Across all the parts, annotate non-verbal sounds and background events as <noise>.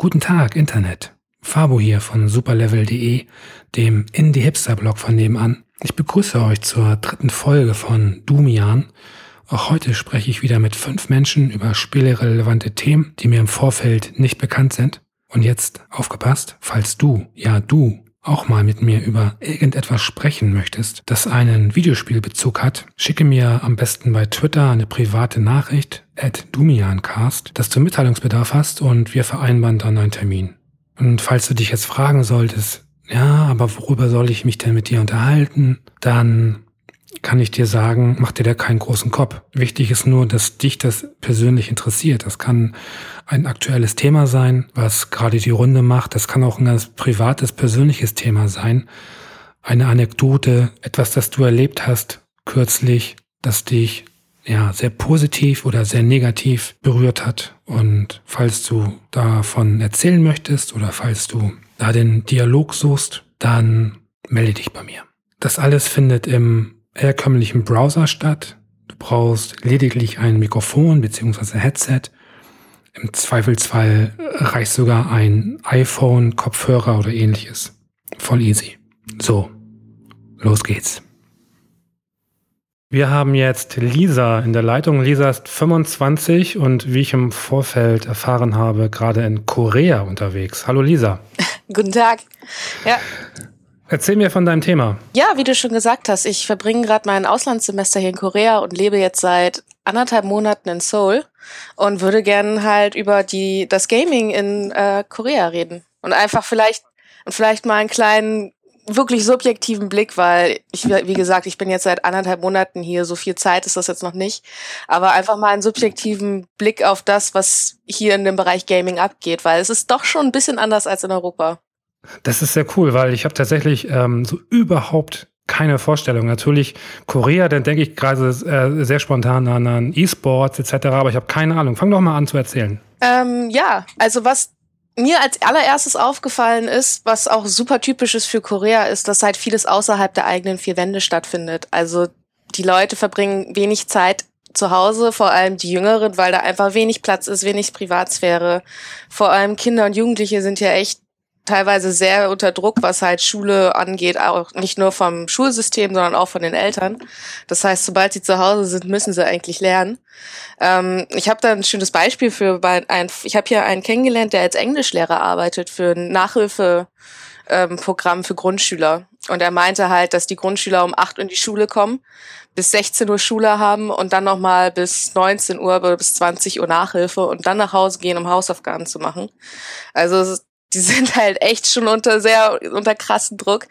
Guten Tag, Internet. Fabo hier von superlevel.de, dem Indie-Hipster-Blog von nebenan. Ich begrüße euch zur dritten Folge von Dumian. Auch heute spreche ich wieder mit fünf Menschen über spielerelevante Themen, die mir im Vorfeld nicht bekannt sind. Und jetzt aufgepasst, falls du, ja du, auch mal mit mir über irgendetwas sprechen möchtest, das einen Videospielbezug hat, schicke mir am besten bei Twitter eine private Nachricht at Dumiancast, dass du Mitteilungsbedarf hast und wir vereinbaren dann einen Termin. Und falls du dich jetzt fragen solltest, ja, aber worüber soll ich mich denn mit dir unterhalten, dann kann ich dir sagen, mach dir da keinen großen Kopf. Wichtig ist nur, dass dich das persönlich interessiert. Das kann ein aktuelles Thema sein, was gerade die Runde macht. Das kann auch ein ganz privates, persönliches Thema sein. Eine Anekdote, etwas, das du erlebt hast kürzlich, das dich ja sehr positiv oder sehr negativ berührt hat. Und falls du davon erzählen möchtest oder falls du da den Dialog suchst, dann melde dich bei mir. Das alles findet im herkömmlichen Browser statt. Du brauchst lediglich ein Mikrofon bzw. Headset. Im Zweifelsfall reicht sogar ein iPhone, Kopfhörer oder ähnliches. Voll easy. So, los geht's. Wir haben jetzt Lisa in der Leitung. Lisa ist 25 und wie ich im Vorfeld erfahren habe, gerade in Korea unterwegs. Hallo Lisa. <laughs> Guten Tag. Ja. Erzähl mir von deinem Thema. Ja, wie du schon gesagt hast, ich verbringe gerade mein Auslandssemester hier in Korea und lebe jetzt seit anderthalb Monaten in Seoul und würde gerne halt über die das Gaming in äh, Korea reden und einfach vielleicht vielleicht mal einen kleinen wirklich subjektiven Blick, weil ich wie gesagt, ich bin jetzt seit anderthalb Monaten hier, so viel Zeit ist das jetzt noch nicht, aber einfach mal einen subjektiven Blick auf das, was hier in dem Bereich Gaming abgeht, weil es ist doch schon ein bisschen anders als in Europa. Das ist sehr cool, weil ich habe tatsächlich ähm, so überhaupt keine Vorstellung. Natürlich Korea, dann denke ich gerade äh, sehr spontan an, an E-Sports etc., aber ich habe keine Ahnung. Fang doch mal an zu erzählen. Ähm, ja, also was mir als allererstes aufgefallen ist, was auch super typisch ist für Korea, ist, dass halt vieles außerhalb der eigenen vier Wände stattfindet. Also die Leute verbringen wenig Zeit zu Hause, vor allem die Jüngeren, weil da einfach wenig Platz ist, wenig Privatsphäre. Vor allem Kinder und Jugendliche sind ja echt teilweise sehr unter Druck, was halt Schule angeht, auch nicht nur vom Schulsystem, sondern auch von den Eltern. Das heißt, sobald sie zu Hause sind, müssen sie eigentlich lernen. Ähm, ich habe da ein schönes Beispiel für ein, ich habe hier einen kennengelernt, der als Englischlehrer arbeitet für ein Nachhilfeprogramm ähm, für Grundschüler. Und er meinte halt, dass die Grundschüler um acht in die Schule kommen, bis 16 Uhr Schule haben und dann nochmal bis 19 Uhr oder bis 20 Uhr Nachhilfe und dann nach Hause gehen, um Hausaufgaben zu machen. Also die sind halt echt schon unter sehr, unter krassen Druck.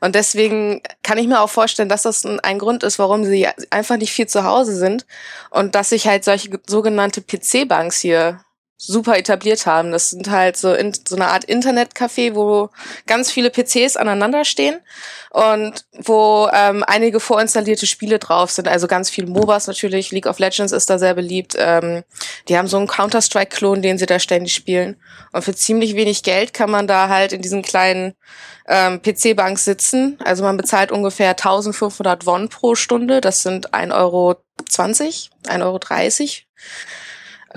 Und deswegen kann ich mir auch vorstellen, dass das ein, ein Grund ist, warum sie einfach nicht viel zu Hause sind und dass sich halt solche sogenannte PC-Banks hier super etabliert haben. Das sind halt so, in, so eine Art Internetcafé, wo ganz viele PCs aneinander stehen und wo ähm, einige vorinstallierte Spiele drauf sind. Also ganz viel MOBAs natürlich. League of Legends ist da sehr beliebt. Ähm, die haben so einen Counter-Strike-Klon, den sie da ständig spielen. Und für ziemlich wenig Geld kann man da halt in diesen kleinen ähm, PC-Bank sitzen. Also man bezahlt ungefähr 1500 Won pro Stunde. Das sind 1,20 Euro, 1,30 Euro.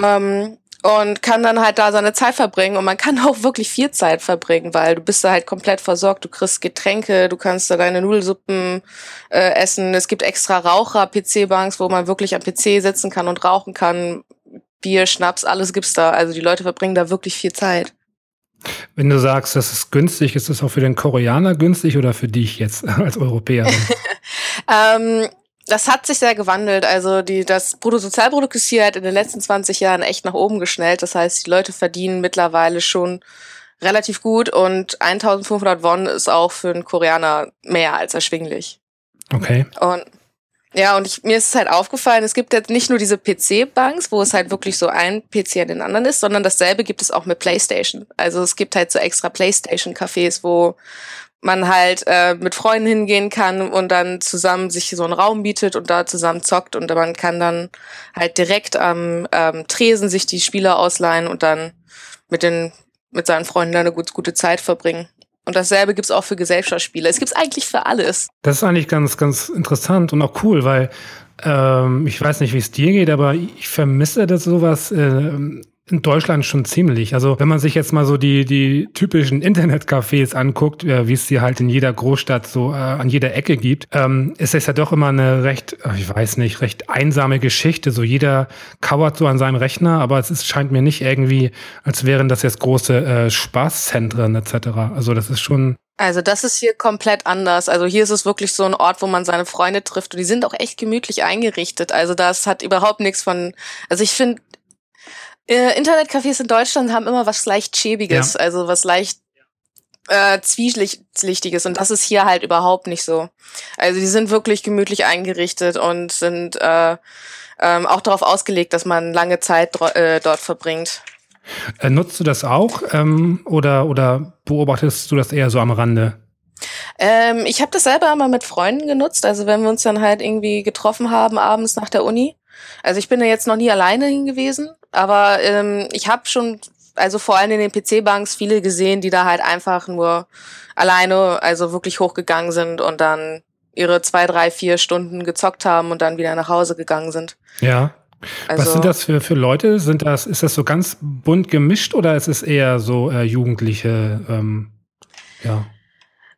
Ähm, und kann dann halt da seine Zeit verbringen. Und man kann <laughs> auch wirklich viel Zeit verbringen, weil du bist da halt komplett versorgt, du kriegst Getränke, du kannst da deine Nudelsuppen äh, essen, es gibt extra Raucher-PC-Banks, wo man wirklich am PC sitzen kann und rauchen kann, Bier, Schnaps, alles gibt's da, also die Leute verbringen da wirklich viel Zeit. Wenn du sagst, das ist günstig, ist das auch für den Koreaner günstig oder für dich jetzt <laughs> als Europäerin? <laughs> ähm, das hat sich sehr gewandelt. Also die, das Bruttosozialprodukt ist hier halt in den letzten 20 Jahren echt nach oben geschnellt. Das heißt, die Leute verdienen mittlerweile schon relativ gut und 1500 Won ist auch für einen Koreaner mehr als erschwinglich. Okay. Und ja, und ich, mir ist es halt aufgefallen, es gibt jetzt nicht nur diese PC-Banks, wo es halt wirklich so ein PC an den anderen ist, sondern dasselbe gibt es auch mit PlayStation. Also es gibt halt so extra PlayStation-Cafés, wo man halt äh, mit Freunden hingehen kann und dann zusammen sich so einen Raum bietet und da zusammen zockt und man kann dann halt direkt am ähm, Tresen sich die Spieler ausleihen und dann mit den mit seinen Freunden eine gut, gute Zeit verbringen. Und dasselbe gibt's auch für Gesellschaftsspiele. Es gibt's eigentlich für alles. Das ist eigentlich ganz, ganz interessant und auch cool, weil ähm, ich weiß nicht, wie es dir geht, aber ich vermisse das sowas äh, in Deutschland schon ziemlich. Also wenn man sich jetzt mal so die, die typischen Internetcafés anguckt, äh, wie es sie halt in jeder Großstadt so äh, an jeder Ecke gibt, ähm, ist es ja doch immer eine recht, ich weiß nicht, recht einsame Geschichte. So jeder kauert so an seinem Rechner, aber es ist, scheint mir nicht irgendwie, als wären das jetzt große äh, Spaßzentren etc. Also das ist schon also das ist hier komplett anders. Also hier ist es wirklich so ein Ort, wo man seine Freunde trifft und die sind auch echt gemütlich eingerichtet. Also das hat überhaupt nichts von. Also ich finde, äh, Internetcafés in Deutschland haben immer was leicht schäbiges, ja. also was leicht äh, zwielichtiges und das ist hier halt überhaupt nicht so. Also die sind wirklich gemütlich eingerichtet und sind äh, ähm, auch darauf ausgelegt, dass man lange Zeit äh, dort verbringt. Äh, nutzt du das auch ähm, oder, oder beobachtest du das eher so am Rande? Ähm, ich habe das selber mal mit Freunden genutzt, also wenn wir uns dann halt irgendwie getroffen haben abends nach der Uni. Also ich bin da jetzt noch nie alleine hingewiesen, aber ähm, ich habe schon, also vor allem in den PC-Banks viele gesehen, die da halt einfach nur alleine, also wirklich hochgegangen sind und dann ihre zwei, drei, vier Stunden gezockt haben und dann wieder nach Hause gegangen sind. Ja. Also, Was sind das für, für Leute? Sind das, ist das so ganz bunt gemischt oder ist es eher so äh, Jugendliche, ähm, ja?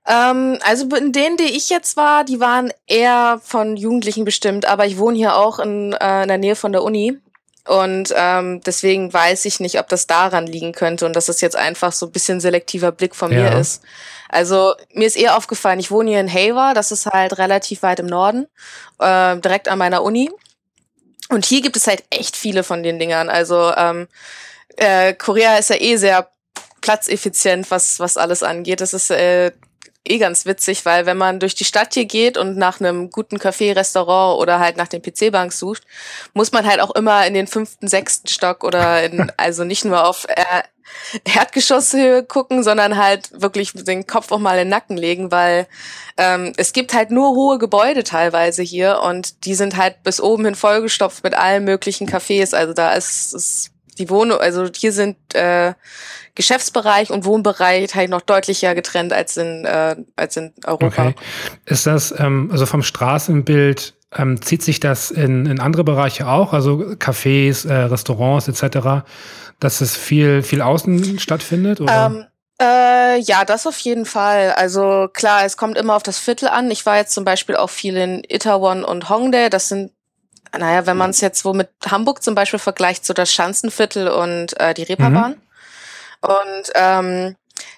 Ähm, also in denen, die ich jetzt war, die waren eher von Jugendlichen bestimmt, aber ich wohne hier auch in, äh, in der Nähe von der Uni. Und ähm, deswegen weiß ich nicht, ob das daran liegen könnte und dass das jetzt einfach so ein bisschen selektiver Blick von ja. mir ist. Also mir ist eher aufgefallen, ich wohne hier in Haver, das ist halt relativ weit im Norden, äh, direkt an meiner Uni. Und hier gibt es halt echt viele von den Dingern. Also ähm, äh, Korea ist ja eh sehr platzeffizient, was, was alles angeht. Das ist äh, eh ganz witzig, weil wenn man durch die Stadt hier geht und nach einem guten Café, Restaurant oder halt nach den PC-Banks sucht, muss man halt auch immer in den fünften, sechsten Stock oder in, <laughs> also nicht nur auf äh, Erdgeschosshöhe gucken, sondern halt wirklich den Kopf auch mal in den Nacken legen, weil ähm, es gibt halt nur hohe Gebäude teilweise hier und die sind halt bis oben hin vollgestopft mit allen möglichen Cafés. Also da ist, ist die Wohnung, also hier sind äh, Geschäftsbereich und Wohnbereich halt noch deutlicher getrennt als in, äh, als in Europa. Okay. Ist das, ähm, also vom Straßenbild, ähm, zieht sich das in, in andere Bereiche auch, also Cafés, äh, Restaurants etc., dass es viel, viel außen stattfindet? Oder? Ähm, äh, ja, das auf jeden Fall. Also klar, es kommt immer auf das Viertel an. Ich war jetzt zum Beispiel auch viel in Itaewon und Hongdae. Das sind naja, wenn man es jetzt wo mit Hamburg zum Beispiel vergleicht, so das Schanzenviertel und äh, die Reeperbahn. Mhm. Und ähm,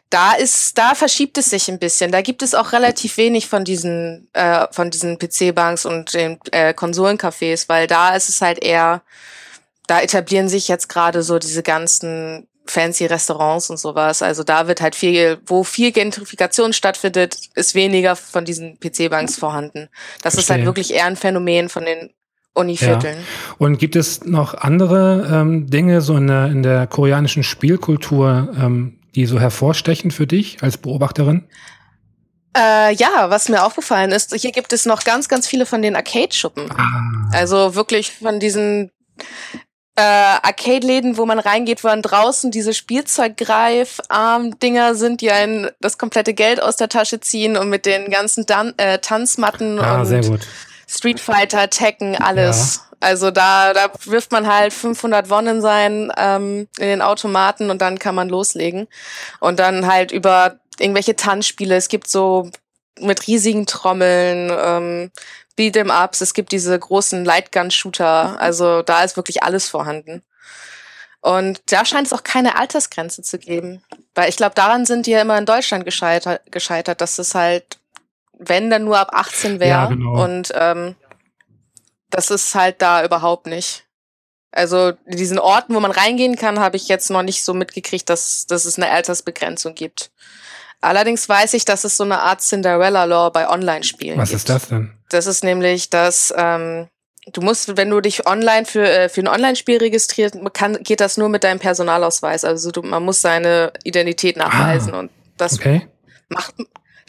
da ist, da verschiebt es sich ein bisschen. Da gibt es auch relativ wenig von diesen, äh, von diesen PC-Banks und den äh, Konsolencafés, weil da ist es halt eher, da etablieren sich jetzt gerade so diese ganzen fancy Restaurants und sowas. Also da wird halt viel, wo viel Gentrifikation stattfindet, ist weniger von diesen PC-Banks vorhanden. Das Verstehe. ist halt wirklich eher ein Phänomen von den Univierteln. Ja. Und gibt es noch andere ähm, Dinge so in der, in der koreanischen Spielkultur, ähm, die so hervorstechen für dich als Beobachterin? Äh, ja, was mir aufgefallen ist, hier gibt es noch ganz, ganz viele von den Arcade-Schuppen. Ah. Also wirklich von diesen äh, Arcade-Läden, wo man reingeht, wo man draußen diese Spielzeuggreif-Arm-Dinger sind, die einen das komplette Geld aus der Tasche ziehen und mit den ganzen Dan äh, Tanzmatten ah, und sehr gut Street Fighter, Tekken, alles. Ja. Also da, da wirft man halt 500 Won in sein, ähm, in den Automaten und dann kann man loslegen. Und dann halt über irgendwelche Tanzspiele. Es gibt so mit riesigen Trommeln, ähm, Beat'em Ups, es gibt diese großen Lightgun-Shooter. Also da ist wirklich alles vorhanden. Und da scheint es auch keine Altersgrenze zu geben. Weil ich glaube, daran sind die ja immer in Deutschland gescheitert, gescheitert dass es halt wenn dann nur ab 18 wäre. Ja, genau. Und ähm, das ist halt da überhaupt nicht. Also diesen Orten, wo man reingehen kann, habe ich jetzt noch nicht so mitgekriegt, dass, dass es eine Altersbegrenzung gibt. Allerdings weiß ich, dass es so eine Art Cinderella-Law bei Online-Spielen Was gibt. ist das denn? Das ist nämlich, dass ähm, du musst, wenn du dich online für, äh, für ein Online-Spiel registriert, kann, geht das nur mit deinem Personalausweis. Also du, man muss seine Identität nachweisen ah, und das okay. macht,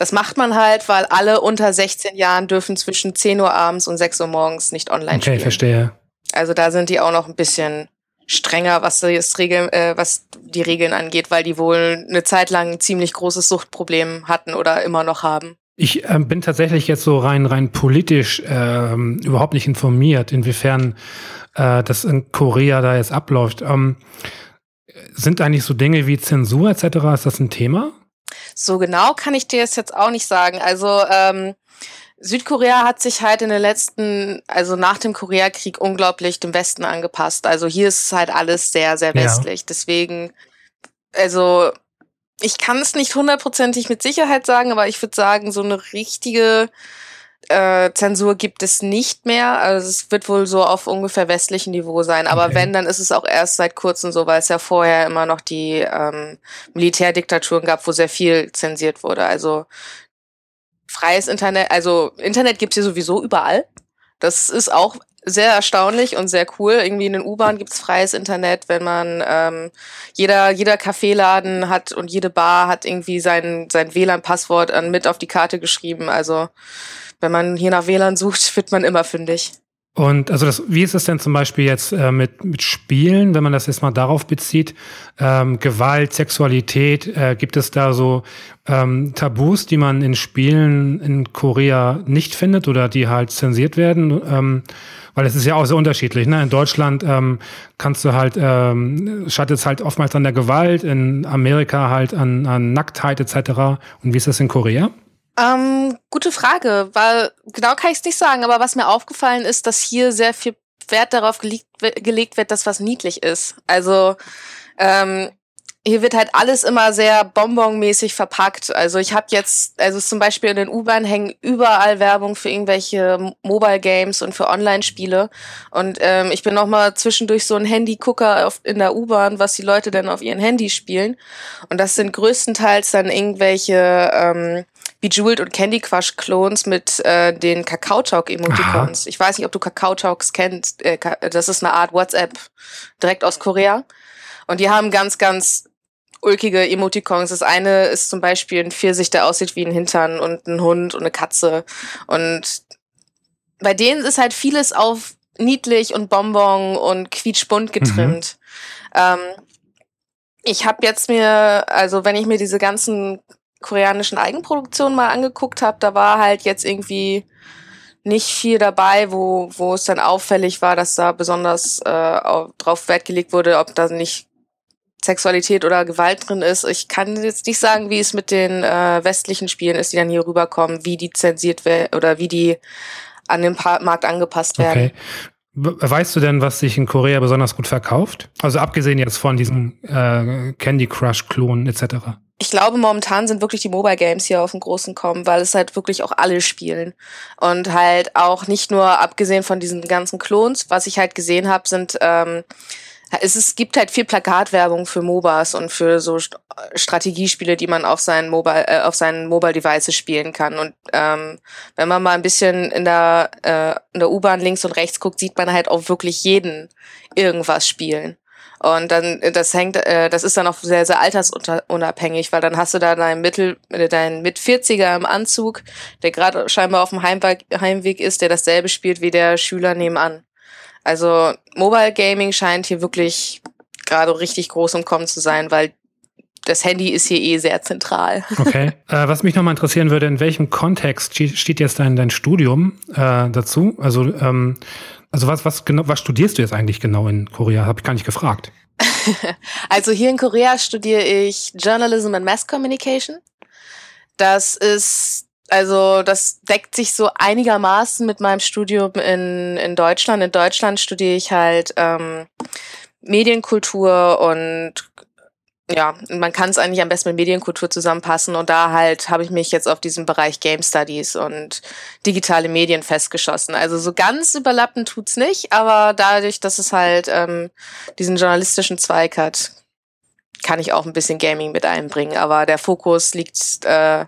das macht man halt, weil alle unter 16 Jahren dürfen zwischen 10 Uhr abends und 6 Uhr morgens nicht online okay, spielen. Okay, verstehe. Also da sind die auch noch ein bisschen strenger, was, das Regeln, äh, was die Regeln angeht, weil die wohl eine Zeit lang ein ziemlich großes Suchtproblem hatten oder immer noch haben. Ich äh, bin tatsächlich jetzt so rein rein politisch äh, überhaupt nicht informiert, inwiefern äh, das in Korea da jetzt abläuft. Ähm, Sind eigentlich so Dinge wie Zensur etc., ist das ein Thema? So genau kann ich dir das jetzt auch nicht sagen. Also ähm, Südkorea hat sich halt in den letzten, also nach dem Koreakrieg unglaublich dem Westen angepasst. Also hier ist halt alles sehr, sehr westlich. Ja. Deswegen, also ich kann es nicht hundertprozentig mit Sicherheit sagen, aber ich würde sagen, so eine richtige äh, Zensur gibt es nicht mehr. Also es wird wohl so auf ungefähr westlichem Niveau sein. Aber okay. wenn, dann ist es auch erst seit kurzem so, weil es ja vorher immer noch die ähm, Militärdiktaturen gab, wo sehr viel zensiert wurde. Also freies Internet, also Internet gibt's hier sowieso überall. Das ist auch sehr erstaunlich und sehr cool. Irgendwie in den U-Bahn gibt's freies Internet, wenn man ähm, jeder jeder Kaffeeladen hat und jede Bar hat irgendwie sein sein WLAN-Passwort mit auf die Karte geschrieben. Also wenn man hier nach WLAN sucht, wird man immer fündig. Und also das, wie ist es denn zum Beispiel jetzt äh, mit, mit Spielen, wenn man das jetzt mal darauf bezieht? Ähm, Gewalt, Sexualität, äh, gibt es da so ähm, Tabus, die man in Spielen in Korea nicht findet oder die halt zensiert werden? Ähm, weil es ist ja auch sehr unterschiedlich. Ne? In Deutschland ähm, kannst du halt, ähm, es halt oftmals an der Gewalt, in Amerika halt an, an Nacktheit etc. Und wie ist das in Korea? Ähm, gute Frage, weil genau kann ich es nicht sagen, aber was mir aufgefallen ist, dass hier sehr viel Wert darauf gelegt, gelegt wird, dass was niedlich ist. Also ähm, hier wird halt alles immer sehr bonbonmäßig verpackt. Also ich habe jetzt, also zum Beispiel in den U-Bahn hängen überall Werbung für irgendwelche Mobile Games und für Online-Spiele. Und ähm, ich bin noch mal zwischendurch so ein Handy-Gucker in der U-Bahn, was die Leute denn auf ihren Handys spielen. Und das sind größtenteils dann irgendwelche ähm, Bejeweled und Candy Crush Clones mit äh, den Kakao Talk Emoticons. Ich weiß nicht, ob du Kakao Talks kennst. Äh, das ist eine Art WhatsApp direkt aus Korea. Und die haben ganz, ganz ulkige Emoticons. Das eine ist zum Beispiel ein Pfirsich, der aussieht wie ein Hintern und ein Hund und eine Katze. Und bei denen ist halt vieles auf niedlich und Bonbon und quietschbunt getrimmt. Mhm. Ähm, ich habe jetzt mir, also wenn ich mir diese ganzen koreanischen Eigenproduktionen mal angeguckt habe, da war halt jetzt irgendwie nicht viel dabei, wo, wo es dann auffällig war, dass da besonders äh, drauf Wert gelegt wurde, ob da nicht Sexualität oder Gewalt drin ist. Ich kann jetzt nicht sagen, wie es mit den äh, westlichen Spielen ist, die dann hier rüberkommen, wie die zensiert werden oder wie die an den Markt angepasst werden. Okay. Weißt du denn, was sich in Korea besonders gut verkauft? Also abgesehen jetzt von diesen äh, Candy Crush Klonen etc. Ich glaube, momentan sind wirklich die Mobile Games hier auf dem großen Kommen, weil es halt wirklich auch alle spielen. Und halt auch nicht nur abgesehen von diesen ganzen Klons, was ich halt gesehen habe, sind ähm, es, ist, gibt halt viel Plakatwerbung für MOBAs und für so Strategiespiele, die man auf seinen Mobile, äh, auf seinen Mobile Devices spielen kann. Und ähm, wenn man mal ein bisschen in der, äh, in der U-Bahn links und rechts guckt, sieht man halt auch wirklich jeden irgendwas spielen. Und dann, das hängt, äh, das ist dann auch sehr, sehr altersunabhängig, weil dann hast du da deinen Mittel, deinen mit 40er im Anzug, der gerade scheinbar auf dem Heimweg, Heimweg ist, der dasselbe spielt wie der Schüler nebenan. Also Mobile Gaming scheint hier wirklich gerade richtig groß im Kommen zu sein, weil das Handy ist hier eh sehr zentral. <laughs> Okay. Äh, was mich nochmal interessieren würde, in welchem Kontext steht jetzt dein, dein Studium äh, dazu? Also, ähm, also was, was genau, was studierst du jetzt eigentlich genau in Korea? Habe ich gar nicht gefragt. <laughs> also hier in Korea studiere ich Journalism and Mass Communication. Das ist also das deckt sich so einigermaßen mit meinem Studium in, in Deutschland. In Deutschland studiere ich halt ähm, Medienkultur und ja, man kann es eigentlich am besten mit Medienkultur zusammenpassen und da halt habe ich mich jetzt auf diesen Bereich Game Studies und digitale Medien festgeschossen. Also so ganz überlappen tut's nicht, aber dadurch, dass es halt ähm, diesen journalistischen Zweig hat, kann ich auch ein bisschen Gaming mit einbringen. Aber der Fokus liegt äh,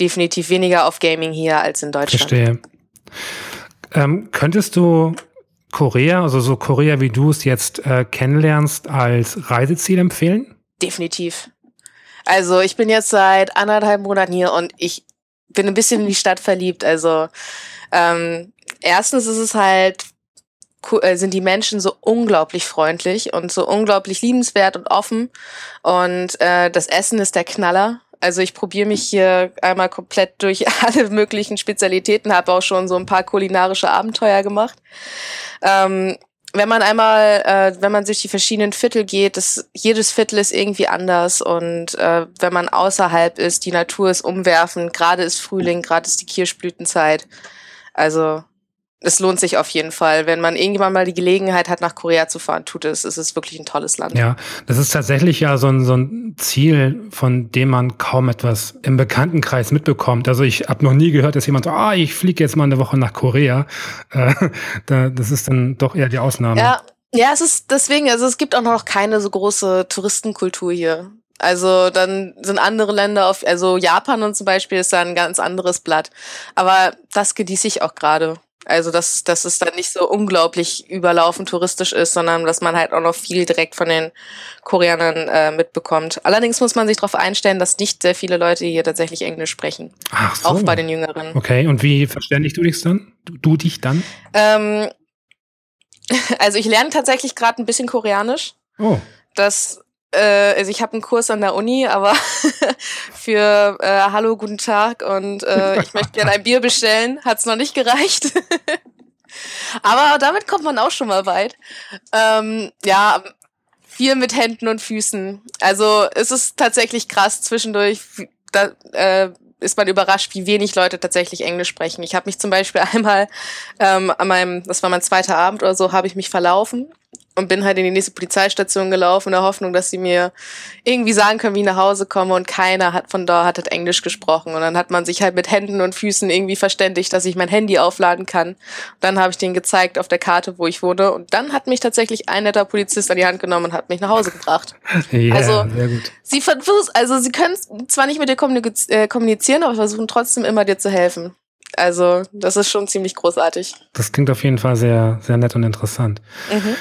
definitiv weniger auf Gaming hier als in Deutschland. Verstehe. Ähm, könntest du Korea, also so Korea, wie du es jetzt äh, kennenlernst, als Reiseziel empfehlen? Definitiv. Also ich bin jetzt seit anderthalb Monaten hier und ich bin ein bisschen in die Stadt verliebt. Also ähm, erstens ist es halt äh, sind die Menschen so unglaublich freundlich und so unglaublich liebenswert und offen und äh, das Essen ist der Knaller. Also ich probiere mich hier einmal komplett durch <laughs> alle möglichen Spezialitäten, habe auch schon so ein paar kulinarische Abenteuer gemacht. Ähm, wenn man einmal, äh, wenn man durch die verschiedenen Viertel geht, das, jedes Viertel ist irgendwie anders und äh, wenn man außerhalb ist, die Natur ist umwerfend, gerade ist Frühling, gerade ist die Kirschblütenzeit. Also es lohnt sich auf jeden Fall. Wenn man irgendwann mal die Gelegenheit hat, nach Korea zu fahren, tut es. Es ist wirklich ein tolles Land. Ja, das ist tatsächlich ja so ein, so ein Ziel, von dem man kaum etwas im Bekanntenkreis mitbekommt. Also ich habe noch nie gehört, dass jemand so, ah, ich fliege jetzt mal eine Woche nach Korea. Äh, <laughs> da, das ist dann doch eher die Ausnahme. Ja, ja, es ist deswegen, also es gibt auch noch keine so große Touristenkultur hier. Also dann sind andere Länder auf, also Japan und zum Beispiel ist da ein ganz anderes Blatt. Aber das genieße ich auch gerade. Also dass, dass es dann nicht so unglaublich überlaufen touristisch ist, sondern dass man halt auch noch viel direkt von den Koreanern äh, mitbekommt. Allerdings muss man sich darauf einstellen, dass nicht sehr viele Leute hier tatsächlich Englisch sprechen. Ach so. Auch bei den Jüngeren. Okay, und wie verständigst du dich dann? Du, du dich dann? Ähm, <laughs> also ich lerne tatsächlich gerade ein bisschen Koreanisch. Oh. Das äh, also ich habe einen Kurs an der Uni, aber <laughs> für äh, Hallo, guten Tag und äh, ich möchte gerne ein Bier bestellen, hat's noch nicht gereicht. <laughs> aber damit kommt man auch schon mal weit. Ähm, ja, viel mit Händen und Füßen. Also es ist tatsächlich krass zwischendurch. Da, äh, ist man überrascht, wie wenig Leute tatsächlich Englisch sprechen. Ich habe mich zum Beispiel <laughs> einmal ähm, an meinem, das war mein zweiter Abend oder so, habe ich mich verlaufen und bin halt in die nächste Polizeistation gelaufen in der Hoffnung, dass sie mir irgendwie sagen können, wie ich nach Hause komme und keiner hat von da hat, hat Englisch gesprochen und dann hat man sich halt mit Händen und Füßen irgendwie verständigt, dass ich mein Handy aufladen kann. Und dann habe ich denen gezeigt auf der Karte, wo ich wohne und dann hat mich tatsächlich ein netter Polizist an die Hand genommen und hat mich nach Hause gebracht. <laughs> ja, also sehr gut. sie versuchen, also sie können zwar nicht mit dir äh, kommunizieren, aber versuchen trotzdem immer dir zu helfen. Also das ist schon ziemlich großartig. Das klingt auf jeden Fall sehr, sehr nett und interessant. Mhm.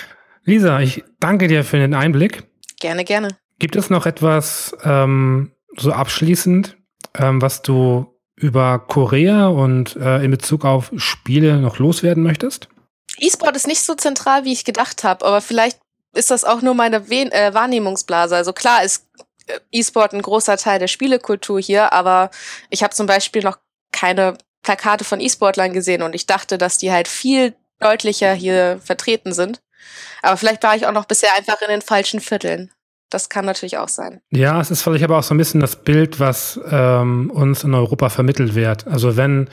Lisa, ich danke dir für den Einblick. Gerne, gerne. Gibt es noch etwas ähm, so abschließend, ähm, was du über Korea und äh, in Bezug auf Spiele noch loswerden möchtest? E-Sport ist nicht so zentral, wie ich gedacht habe, aber vielleicht ist das auch nur meine We äh, Wahrnehmungsblase. Also klar ist äh, E-Sport ein großer Teil der Spielekultur hier, aber ich habe zum Beispiel noch keine Plakate von E-Sportlern gesehen und ich dachte, dass die halt viel deutlicher hier vertreten sind. Aber vielleicht war ich auch noch bisher einfach in den falschen Vierteln. Das kann natürlich auch sein. Ja, es ist vielleicht aber auch so ein bisschen das Bild, was ähm, uns in Europa vermittelt wird. Also wenn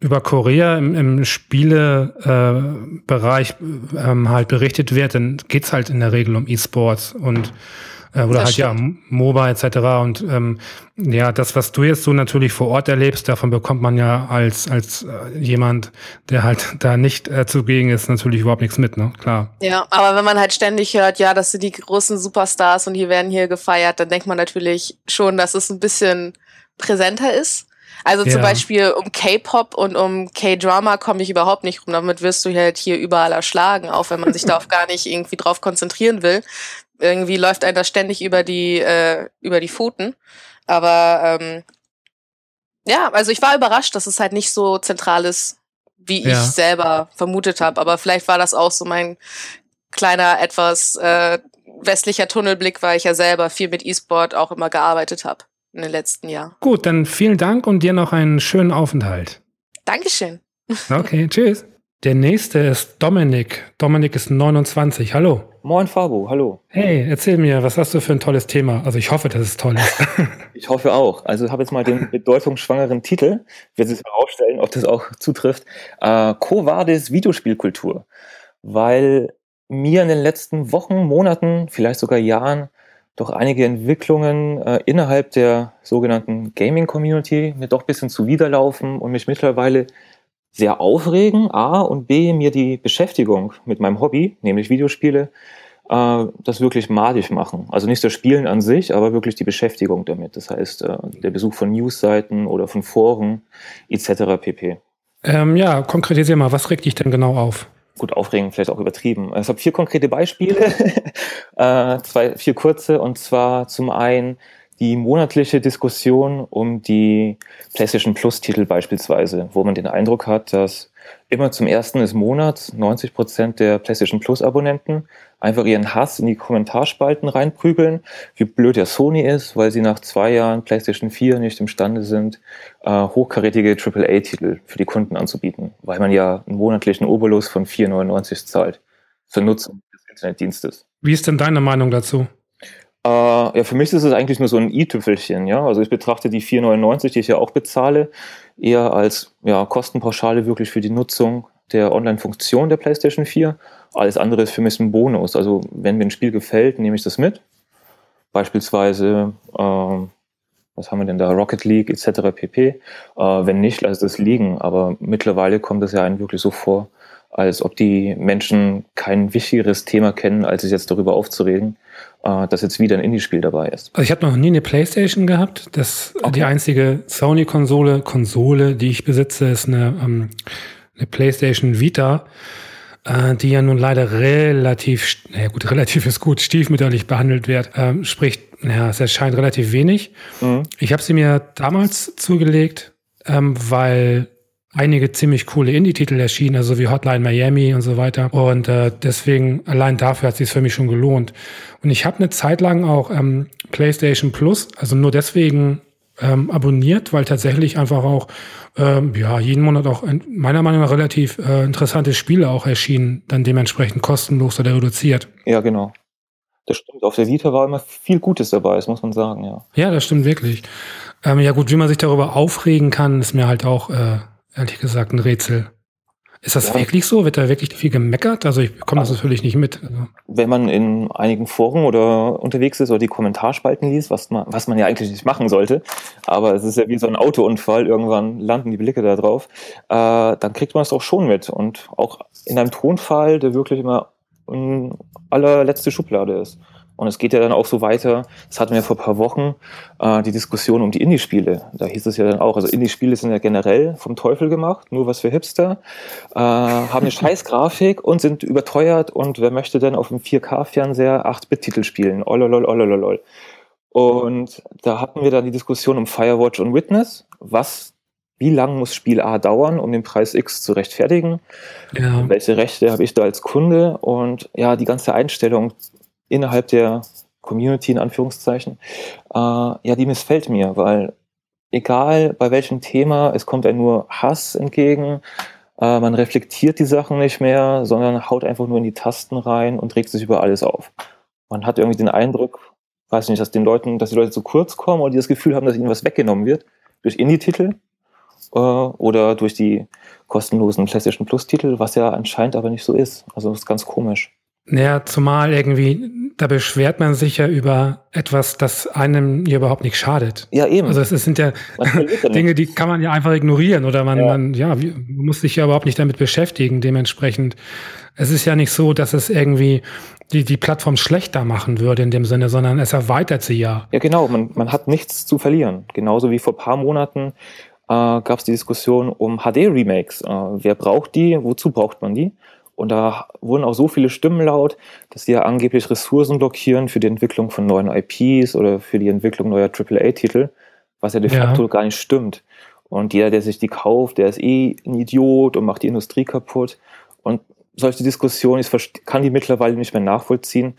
über Korea im, im Spielebereich äh, ähm, halt berichtet wird, dann geht's halt in der Regel um E-Sports und äh, oder das halt stimmt. ja MOBA etc. Und ähm, ja, das, was du jetzt so natürlich vor Ort erlebst, davon bekommt man ja als als äh, jemand, der halt <laughs> da nicht äh, zugegen ist, natürlich überhaupt nichts mit, ne? Klar. Ja, aber wenn man halt ständig hört, ja, das sind die großen Superstars und die werden hier gefeiert, dann denkt man natürlich schon, dass es ein bisschen präsenter ist. Also zum ja. Beispiel um K-Pop und um K-Drama komme ich überhaupt nicht rum. Damit wirst du halt hier überall erschlagen, auch wenn man sich <laughs> darauf gar nicht irgendwie drauf konzentrieren will irgendwie läuft einem das ständig über die, äh, über die Pfoten. Aber ähm, ja, also ich war überrascht, dass es halt nicht so zentral ist, wie ja. ich selber vermutet habe. Aber vielleicht war das auch so mein kleiner, etwas äh, westlicher Tunnelblick, weil ich ja selber viel mit E-Sport auch immer gearbeitet habe in den letzten Jahren. Gut, dann vielen Dank und dir noch einen schönen Aufenthalt. Dankeschön. Okay, tschüss. Der nächste ist Dominik. Dominik ist 29. Hallo. Moin Fabo, hallo. Hey, erzähl mir, was hast du für ein tolles Thema? Also ich hoffe, dass es toll ist. <laughs> ich hoffe auch. Also ich habe jetzt mal den bedeutungsschwangeren Titel. Ich werde es herausstellen, ob das auch zutrifft. Äh, Covadis Videospielkultur. Weil mir in den letzten Wochen, Monaten, vielleicht sogar Jahren doch einige Entwicklungen äh, innerhalb der sogenannten Gaming Community mir doch ein bisschen zuwiderlaufen und mich mittlerweile sehr aufregen, A, und B, mir die Beschäftigung mit meinem Hobby, nämlich Videospiele, äh, das wirklich madig machen. Also nicht das Spielen an sich, aber wirklich die Beschäftigung damit. Das heißt, äh, der Besuch von Newsseiten oder von Foren etc. pp. Ähm, ja, konkretisier mal, was regt dich denn genau auf? Gut, aufregen vielleicht auch übertrieben. Ich habe vier konkrete Beispiele, <laughs> äh, zwei, vier kurze, und zwar zum einen die monatliche Diskussion um die PlayStation Plus Titel beispielsweise, wo man den Eindruck hat, dass immer zum ersten des Monats 90 Prozent der PlayStation Plus Abonnenten einfach ihren Hass in die Kommentarspalten reinprügeln, wie blöd der Sony ist, weil sie nach zwei Jahren PlayStation 4 nicht imstande sind, äh, hochkarätige AAA-Titel für die Kunden anzubieten, weil man ja einen monatlichen Obolus von 4,99 zahlt. zur Nutzung des Internetdienstes. Wie ist denn deine Meinung dazu? Äh, ja, für mich ist es eigentlich nur so ein i-Tüpfelchen, ja. Also ich betrachte die 4,99, die ich ja auch bezahle, eher als ja, Kostenpauschale wirklich für die Nutzung der Online-Funktion der PlayStation 4. Alles andere ist für mich ein Bonus. Also wenn mir ein Spiel gefällt, nehme ich das mit. Beispielsweise, äh, was haben wir denn da, Rocket League etc. pp. Äh, wenn nicht, lasse es liegen. Aber mittlerweile kommt es ja einem wirklich so vor, als ob die Menschen kein wichtigeres Thema kennen, als sich jetzt darüber aufzuregen, äh, dass jetzt wieder ein Indie-Spiel dabei ist. Also ich habe noch nie eine Playstation gehabt. Das okay. die einzige Sony-Konsole, Konsole, die ich besitze, ist eine, ähm, eine Playstation Vita, äh, die ja nun leider relativ, naja gut, <laughs> relativ ist gut, stiefmütterlich behandelt wird. Ähm, sprich, naja, es erscheint relativ wenig. Mhm. Ich habe sie mir damals zugelegt, ähm, weil einige ziemlich coole Indie-Titel erschienen, also wie Hotline Miami und so weiter. Und äh, deswegen, allein dafür hat es sich für mich schon gelohnt. Und ich habe eine Zeit lang auch ähm, PlayStation Plus, also nur deswegen ähm, abonniert, weil tatsächlich einfach auch ähm, ja jeden Monat auch meiner Meinung nach relativ äh, interessante Spiele auch erschienen, dann dementsprechend kostenlos oder reduziert. Ja, genau. Das stimmt. Auf der Vita war immer viel Gutes dabei, das muss man sagen, ja. Ja, das stimmt wirklich. Ähm, ja gut, wie man sich darüber aufregen kann, ist mir halt auch äh, ehrlich gesagt ein Rätsel. Ist das ja. wirklich so? Wird da wirklich viel gemeckert? Also ich bekomme das natürlich nicht mit. Also. Wenn man in einigen Foren oder unterwegs ist oder die Kommentarspalten liest, was man, was man ja eigentlich nicht machen sollte, aber es ist ja wie so ein Autounfall, irgendwann landen die Blicke da drauf, äh, dann kriegt man es auch schon mit. Und auch in einem Tonfall, der wirklich immer in allerletzte Schublade ist. Und es geht ja dann auch so weiter, das hatten wir vor ein paar Wochen, äh, die Diskussion um die Indie-Spiele. Da hieß es ja dann auch, also Indie-Spiele sind ja generell vom Teufel gemacht, nur was für Hipster, äh, haben eine <laughs> scheiß Grafik und sind überteuert und wer möchte denn auf einem 4K-Fernseher 8-Bit-Titel spielen? Ololol, ololol. Und da hatten wir dann die Diskussion um Firewatch und Witness, was wie lang muss Spiel A dauern, um den Preis X zu rechtfertigen? Ja. Welche Rechte habe ich da als Kunde? Und ja, die ganze Einstellung innerhalb der Community in Anführungszeichen, äh, ja, die missfällt mir, weil egal bei welchem Thema, es kommt einem nur Hass entgegen, äh, man reflektiert die Sachen nicht mehr, sondern haut einfach nur in die Tasten rein und regt sich über alles auf. Man hat irgendwie den Eindruck, weiß nicht, dass den Leuten, dass die Leute zu kurz kommen oder die das Gefühl haben, dass ihnen was weggenommen wird durch Indie-Titel äh, oder durch die kostenlosen PlayStation Plus-Titel, was ja anscheinend aber nicht so ist. Also das ist ganz komisch. Naja, zumal irgendwie, da beschwert man sich ja über etwas, das einem ja überhaupt nicht schadet. Ja, eben. Also es, sind ja <laughs> Dinge, die kann man ja einfach ignorieren oder man, ja. man, ja, muss sich ja überhaupt nicht damit beschäftigen. Dementsprechend, es ist ja nicht so, dass es irgendwie die, die Plattform schlechter machen würde in dem Sinne, sondern es erweitert sie ja. Ja, genau. Man, man hat nichts zu verlieren. Genauso wie vor paar Monaten äh, gab es die Diskussion um HD-Remakes. Äh, wer braucht die? Wozu braucht man die? Und da wurden auch so viele Stimmen laut, dass die ja angeblich Ressourcen blockieren für die Entwicklung von neuen IPs oder für die Entwicklung neuer AAA-Titel, was ja de facto ja. gar nicht stimmt. Und jeder, der sich die kauft, der ist eh ein Idiot und macht die Industrie kaputt. Und solche Diskussionen, ich kann die mittlerweile nicht mehr nachvollziehen,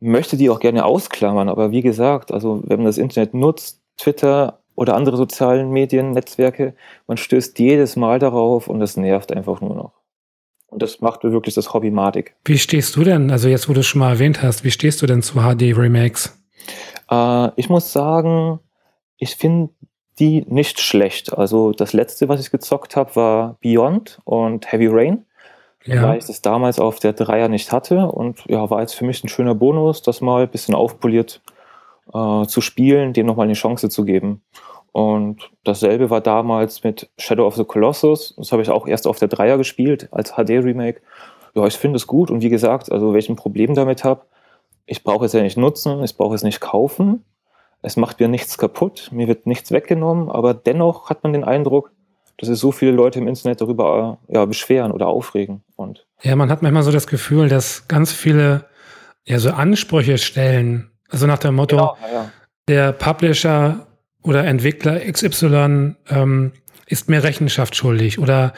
möchte die auch gerne ausklammern. Aber wie gesagt, also wenn man das Internet nutzt, Twitter oder andere sozialen Medien, Netzwerke, man stößt jedes Mal darauf und das nervt einfach nur noch. Und das macht wirklich das Hobby madig. Wie stehst du denn, also jetzt wo du es schon mal erwähnt hast, wie stehst du denn zu HD-Remakes? Äh, ich muss sagen, ich finde die nicht schlecht. Also das letzte, was ich gezockt habe, war Beyond und Heavy Rain. Ja. Weil ich das damals auf der Dreier nicht hatte und ja, war jetzt für mich ein schöner Bonus, das mal ein bisschen aufpoliert äh, zu spielen, dem nochmal eine Chance zu geben. Und dasselbe war damals mit Shadow of the Colossus. Das habe ich auch erst auf der Dreier gespielt als HD-Remake. Ja, ich finde es gut. Und wie gesagt, also welchen Problem damit habe, ich brauche es ja nicht nutzen, ich brauche es nicht kaufen. Es macht mir nichts kaputt, mir wird nichts weggenommen, aber dennoch hat man den Eindruck, dass sich so viele Leute im Internet darüber ja, beschweren oder aufregen. Und ja, man hat manchmal so das Gefühl, dass ganz viele ja so Ansprüche stellen. Also nach dem Motto, genau, ja. der Publisher oder Entwickler XY ähm, ist mir Rechenschaft schuldig oder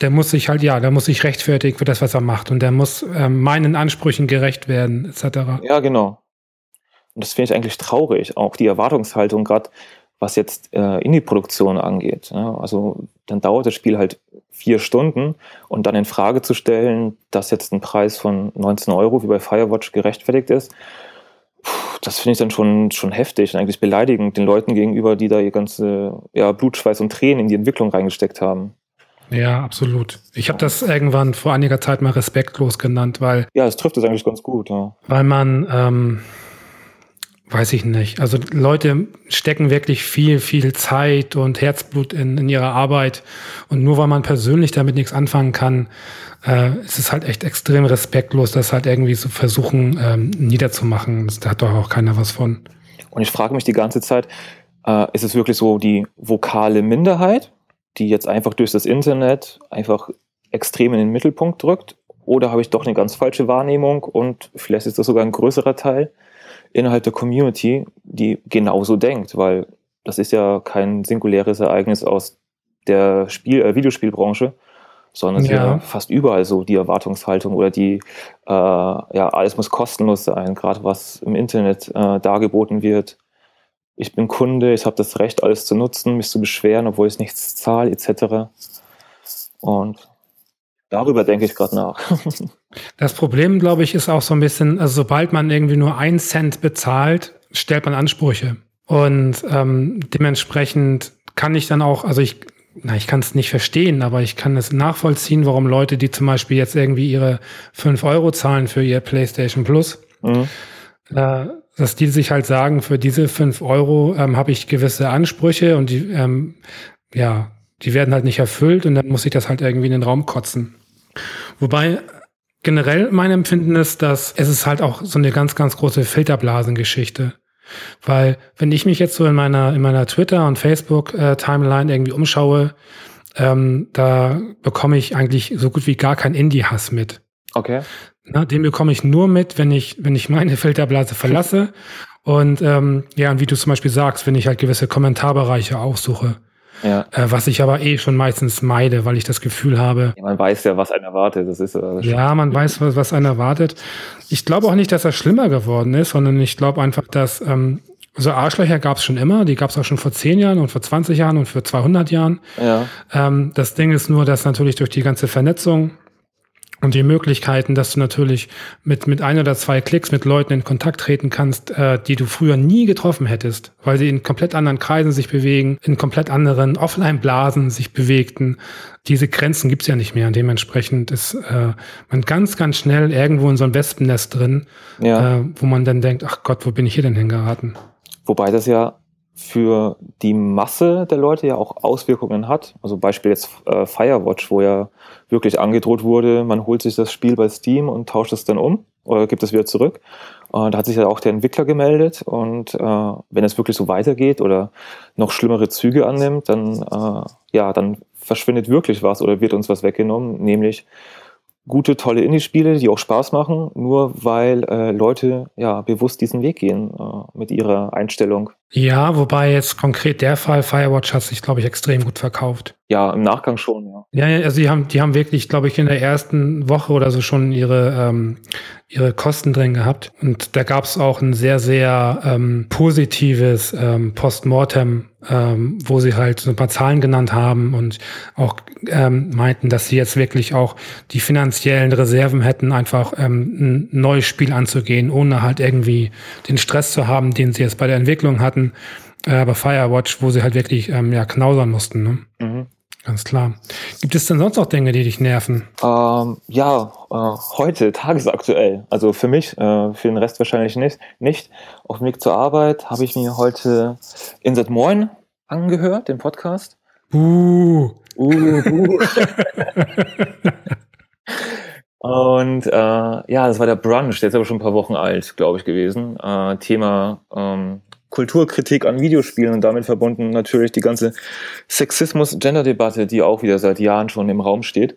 der muss sich halt, ja, der muss sich rechtfertigen für das, was er macht und der muss ähm, meinen Ansprüchen gerecht werden, etc. Ja, genau. Und das finde ich eigentlich traurig, auch die Erwartungshaltung, gerade was jetzt äh, in die Produktion angeht. Ja? Also dann dauert das Spiel halt vier Stunden und dann in Frage zu stellen, dass jetzt ein Preis von 19 Euro wie bei Firewatch gerechtfertigt ist, das finde ich dann schon, schon heftig und eigentlich beleidigend den Leuten gegenüber, die da ihr ganze ja, Blut, Schweiß und Tränen in die Entwicklung reingesteckt haben. Ja, absolut. Ich habe das irgendwann vor einiger Zeit mal respektlos genannt, weil. Ja, es trifft es eigentlich ganz gut, ja. Weil man, ähm, weiß ich nicht. Also Leute stecken wirklich viel, viel Zeit und Herzblut in, in ihre Arbeit. Und nur weil man persönlich damit nichts anfangen kann, äh, ist es halt echt extrem respektlos, das halt irgendwie zu versuchen ähm, niederzumachen. Da hat doch auch keiner was von. Und ich frage mich die ganze Zeit, äh, ist es wirklich so die vokale Minderheit, die jetzt einfach durch das Internet einfach extrem in den Mittelpunkt drückt? Oder habe ich doch eine ganz falsche Wahrnehmung und vielleicht ist das sogar ein größerer Teil innerhalb der Community, die genauso denkt, weil das ist ja kein singuläres Ereignis aus der Spiel äh, Videospielbranche, sondern ja fast überall so die Erwartungshaltung oder die, äh, ja, alles muss kostenlos sein, gerade was im Internet äh, dargeboten wird. Ich bin Kunde, ich habe das Recht, alles zu nutzen, mich zu beschweren, obwohl ich nichts zahle, etc. Und darüber denke ich gerade nach. <laughs> das Problem, glaube ich, ist auch so ein bisschen, also sobald man irgendwie nur einen Cent bezahlt, stellt man Ansprüche. Und ähm, dementsprechend kann ich dann auch, also ich na, ich kann es nicht verstehen, aber ich kann es nachvollziehen, warum Leute, die zum Beispiel jetzt irgendwie ihre fünf Euro zahlen für ihr PlayStation Plus, mhm. äh, dass die sich halt sagen, für diese fünf Euro ähm, habe ich gewisse Ansprüche und die, ähm, ja, die werden halt nicht erfüllt und dann muss ich das halt irgendwie in den Raum kotzen. Wobei generell mein Empfinden ist, dass es ist halt auch so eine ganz, ganz große Filterblasengeschichte. Weil wenn ich mich jetzt so in meiner, in meiner Twitter- und Facebook-Timeline irgendwie umschaue, ähm, da bekomme ich eigentlich so gut wie gar keinen Indie-Hass mit. Okay. Na, den bekomme ich nur mit, wenn ich, wenn ich meine Filterblase verlasse. und ähm, ja, und wie du zum Beispiel sagst, wenn ich halt gewisse Kommentarbereiche aufsuche. Ja. Äh, was ich aber eh schon meistens meide, weil ich das Gefühl habe. Ja, man weiß ja, was einen erwartet. Das ist, äh, ja, man weiß, was, was einen erwartet. Ich glaube auch nicht, dass das schlimmer geworden ist, sondern ich glaube einfach, dass ähm, so Arschlöcher gab es schon immer. Die gab es auch schon vor 10 Jahren und vor 20 Jahren und vor 200 Jahren. Ja. Ähm, das Ding ist nur, dass natürlich durch die ganze Vernetzung und die Möglichkeiten, dass du natürlich mit, mit ein oder zwei Klicks mit Leuten in Kontakt treten kannst, äh, die du früher nie getroffen hättest, weil sie in komplett anderen Kreisen sich bewegen, in komplett anderen Offline-Blasen sich bewegten. Diese Grenzen gibt's ja nicht mehr und dementsprechend ist äh, man ganz, ganz schnell irgendwo in so ein Wespennest drin, ja. äh, wo man dann denkt, ach Gott, wo bin ich hier denn hingeraten? Wobei das ja für die Masse der Leute ja auch Auswirkungen hat. Also Beispiel jetzt äh, Firewatch, wo ja wirklich angedroht wurde, man holt sich das Spiel bei Steam und tauscht es dann um oder gibt es wieder zurück. Äh, da hat sich ja auch der Entwickler gemeldet und äh, wenn es wirklich so weitergeht oder noch schlimmere Züge annimmt, dann, äh, ja, dann verschwindet wirklich was oder wird uns was weggenommen, nämlich gute, tolle Indie-Spiele, die auch Spaß machen, nur weil äh, Leute ja bewusst diesen Weg gehen äh, mit ihrer Einstellung. Ja, wobei jetzt konkret der Fall Firewatch hat sich, glaube ich, extrem gut verkauft. Ja, im Nachgang schon, ja. Ja, also die haben, die haben wirklich, glaube ich, in der ersten Woche oder so schon ihre, ähm, ihre Kosten drin gehabt. Und da gab es auch ein sehr, sehr ähm, positives ähm, Postmortem, ähm, wo sie halt so ein paar Zahlen genannt haben und auch ähm, meinten, dass sie jetzt wirklich auch die finanziellen Reserven hätten, einfach ähm, ein neues Spiel anzugehen, ohne halt irgendwie den Stress zu haben, den sie jetzt bei der Entwicklung hatten äh, aber Firewatch, wo sie halt wirklich ähm, ja, knausern mussten. Ne? Mhm. Ganz klar. Gibt es denn sonst noch Dinge, die dich nerven? Ähm, ja, äh, heute, tagesaktuell. Also für mich, äh, für den Rest wahrscheinlich nicht. nicht. Auf dem Weg zur Arbeit habe ich mir heute Inset Moin angehört, den Podcast. Buh. Uh, buh. Und äh, ja, das war der Brunch, der ist aber schon ein paar Wochen alt, glaube ich, gewesen. Äh, Thema ähm, Kulturkritik an Videospielen und damit verbunden natürlich die ganze Sexismus-Gender-Debatte, die auch wieder seit Jahren schon im Raum steht.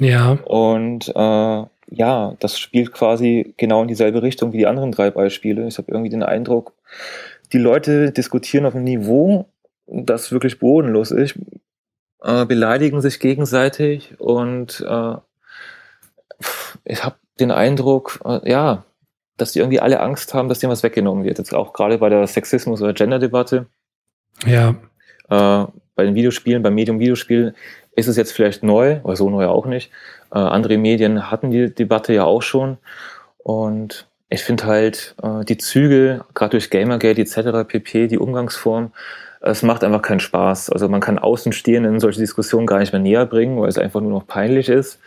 Ja. Und äh, ja, das spielt quasi genau in dieselbe Richtung wie die anderen drei Beispiele. Ich habe irgendwie den Eindruck, die Leute diskutieren auf einem Niveau, das wirklich bodenlos ist, äh, beleidigen sich gegenseitig und äh, ich habe den Eindruck, äh, ja, dass die irgendwie alle Angst haben, dass denen was weggenommen wird. Jetzt auch gerade bei der Sexismus- oder Gender-Debatte. Ja. Äh, bei den Videospielen, beim Medium Videospiel ist es jetzt vielleicht neu, oder so neu auch nicht. Äh, andere Medien hatten die Debatte ja auch schon. Und ich finde halt äh, die Züge, gerade durch Gamergate etc. pp, die Umgangsform, es macht einfach keinen Spaß. Also man kann Außenstehenden solche Diskussionen gar nicht mehr näher bringen, weil es einfach nur noch peinlich ist.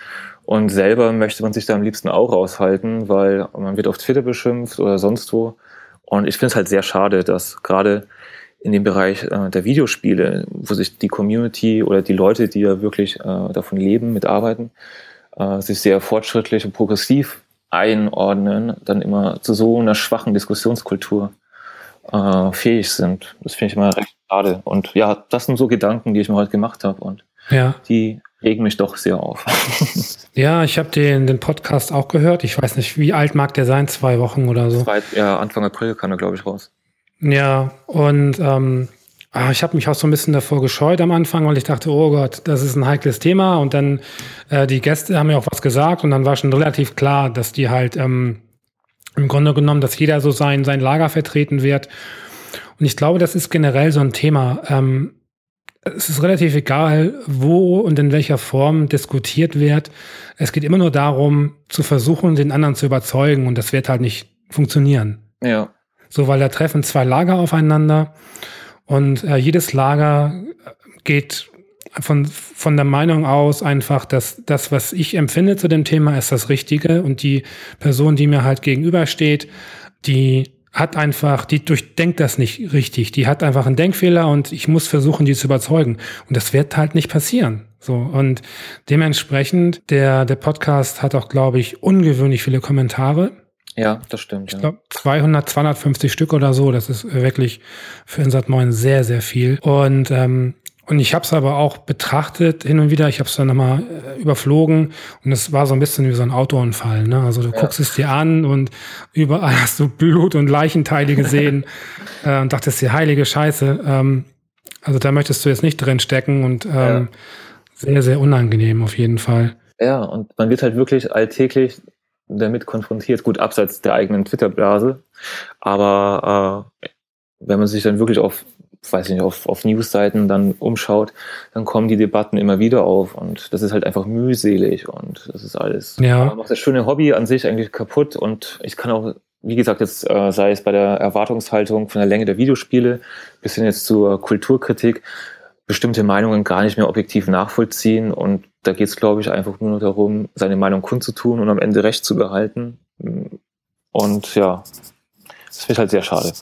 Und selber möchte man sich da am liebsten auch raushalten, weil man wird auf Twitter beschimpft oder sonst wo. Und ich finde es halt sehr schade, dass gerade in dem Bereich äh, der Videospiele, wo sich die Community oder die Leute, die ja wirklich äh, davon leben, mitarbeiten, äh, sich sehr fortschrittlich und progressiv einordnen, dann immer zu so einer schwachen Diskussionskultur äh, fähig sind. Das finde ich immer recht schade. Und ja, das sind so Gedanken, die ich mir heute gemacht habe und ja. die regen mich doch sehr auf. <laughs> ja, ich habe den, den Podcast auch gehört. Ich weiß nicht, wie alt mag der sein? Zwei Wochen oder so? Zwei, ja, Anfang April kann er, glaube ich, raus. Ja, und ähm, ah, ich habe mich auch so ein bisschen davor gescheut am Anfang, weil ich dachte, oh Gott, das ist ein heikles Thema. Und dann äh, die Gäste haben ja auch was gesagt und dann war schon relativ klar, dass die halt ähm, im Grunde genommen, dass jeder so sein, sein Lager vertreten wird. Und ich glaube, das ist generell so ein Thema. Ähm, es ist relativ egal, wo und in welcher Form diskutiert wird. Es geht immer nur darum, zu versuchen, den anderen zu überzeugen. Und das wird halt nicht funktionieren. Ja. So, weil da treffen zwei Lager aufeinander. Und äh, jedes Lager geht von, von der Meinung aus einfach, dass das, was ich empfinde zu dem Thema, ist das Richtige. Und die Person, die mir halt gegenübersteht, die hat einfach, die durchdenkt das nicht richtig. Die hat einfach einen Denkfehler und ich muss versuchen, die zu überzeugen. Und das wird halt nicht passieren. So. Und dementsprechend, der, der Podcast hat auch, glaube ich, ungewöhnlich viele Kommentare. Ja, das stimmt. Ich glaube, 200, 250 Stück oder so. Das ist wirklich für Insat 9 sehr, sehr viel. Und ähm, und ich habe es aber auch betrachtet hin und wieder. Ich habe es dann nochmal äh, überflogen und es war so ein bisschen wie so ein Autounfall. Ne? Also du ja. guckst es dir an und überall <laughs> hast du Blut und Leichenteile gesehen <laughs> äh, und dachtest dir, heilige Scheiße. Ähm, also da möchtest du jetzt nicht drin stecken und ähm, ja. sehr, sehr unangenehm auf jeden Fall. Ja, und man wird halt wirklich alltäglich damit konfrontiert, gut abseits der eigenen Twitter-Blase. Aber äh, wenn man sich dann wirklich auf weiß ich nicht, auf, auf Newsseiten dann umschaut, dann kommen die Debatten immer wieder auf und das ist halt einfach mühselig und das ist alles. Ja. macht das schöne Hobby an sich eigentlich kaputt und ich kann auch, wie gesagt, jetzt äh, sei es bei der Erwartungshaltung von der Länge der Videospiele bis hin jetzt zur Kulturkritik, bestimmte Meinungen gar nicht mehr objektiv nachvollziehen und da geht es, glaube ich, einfach nur noch darum, seine Meinung kundzutun und am Ende Recht zu behalten. Und ja, das finde ich halt sehr schade.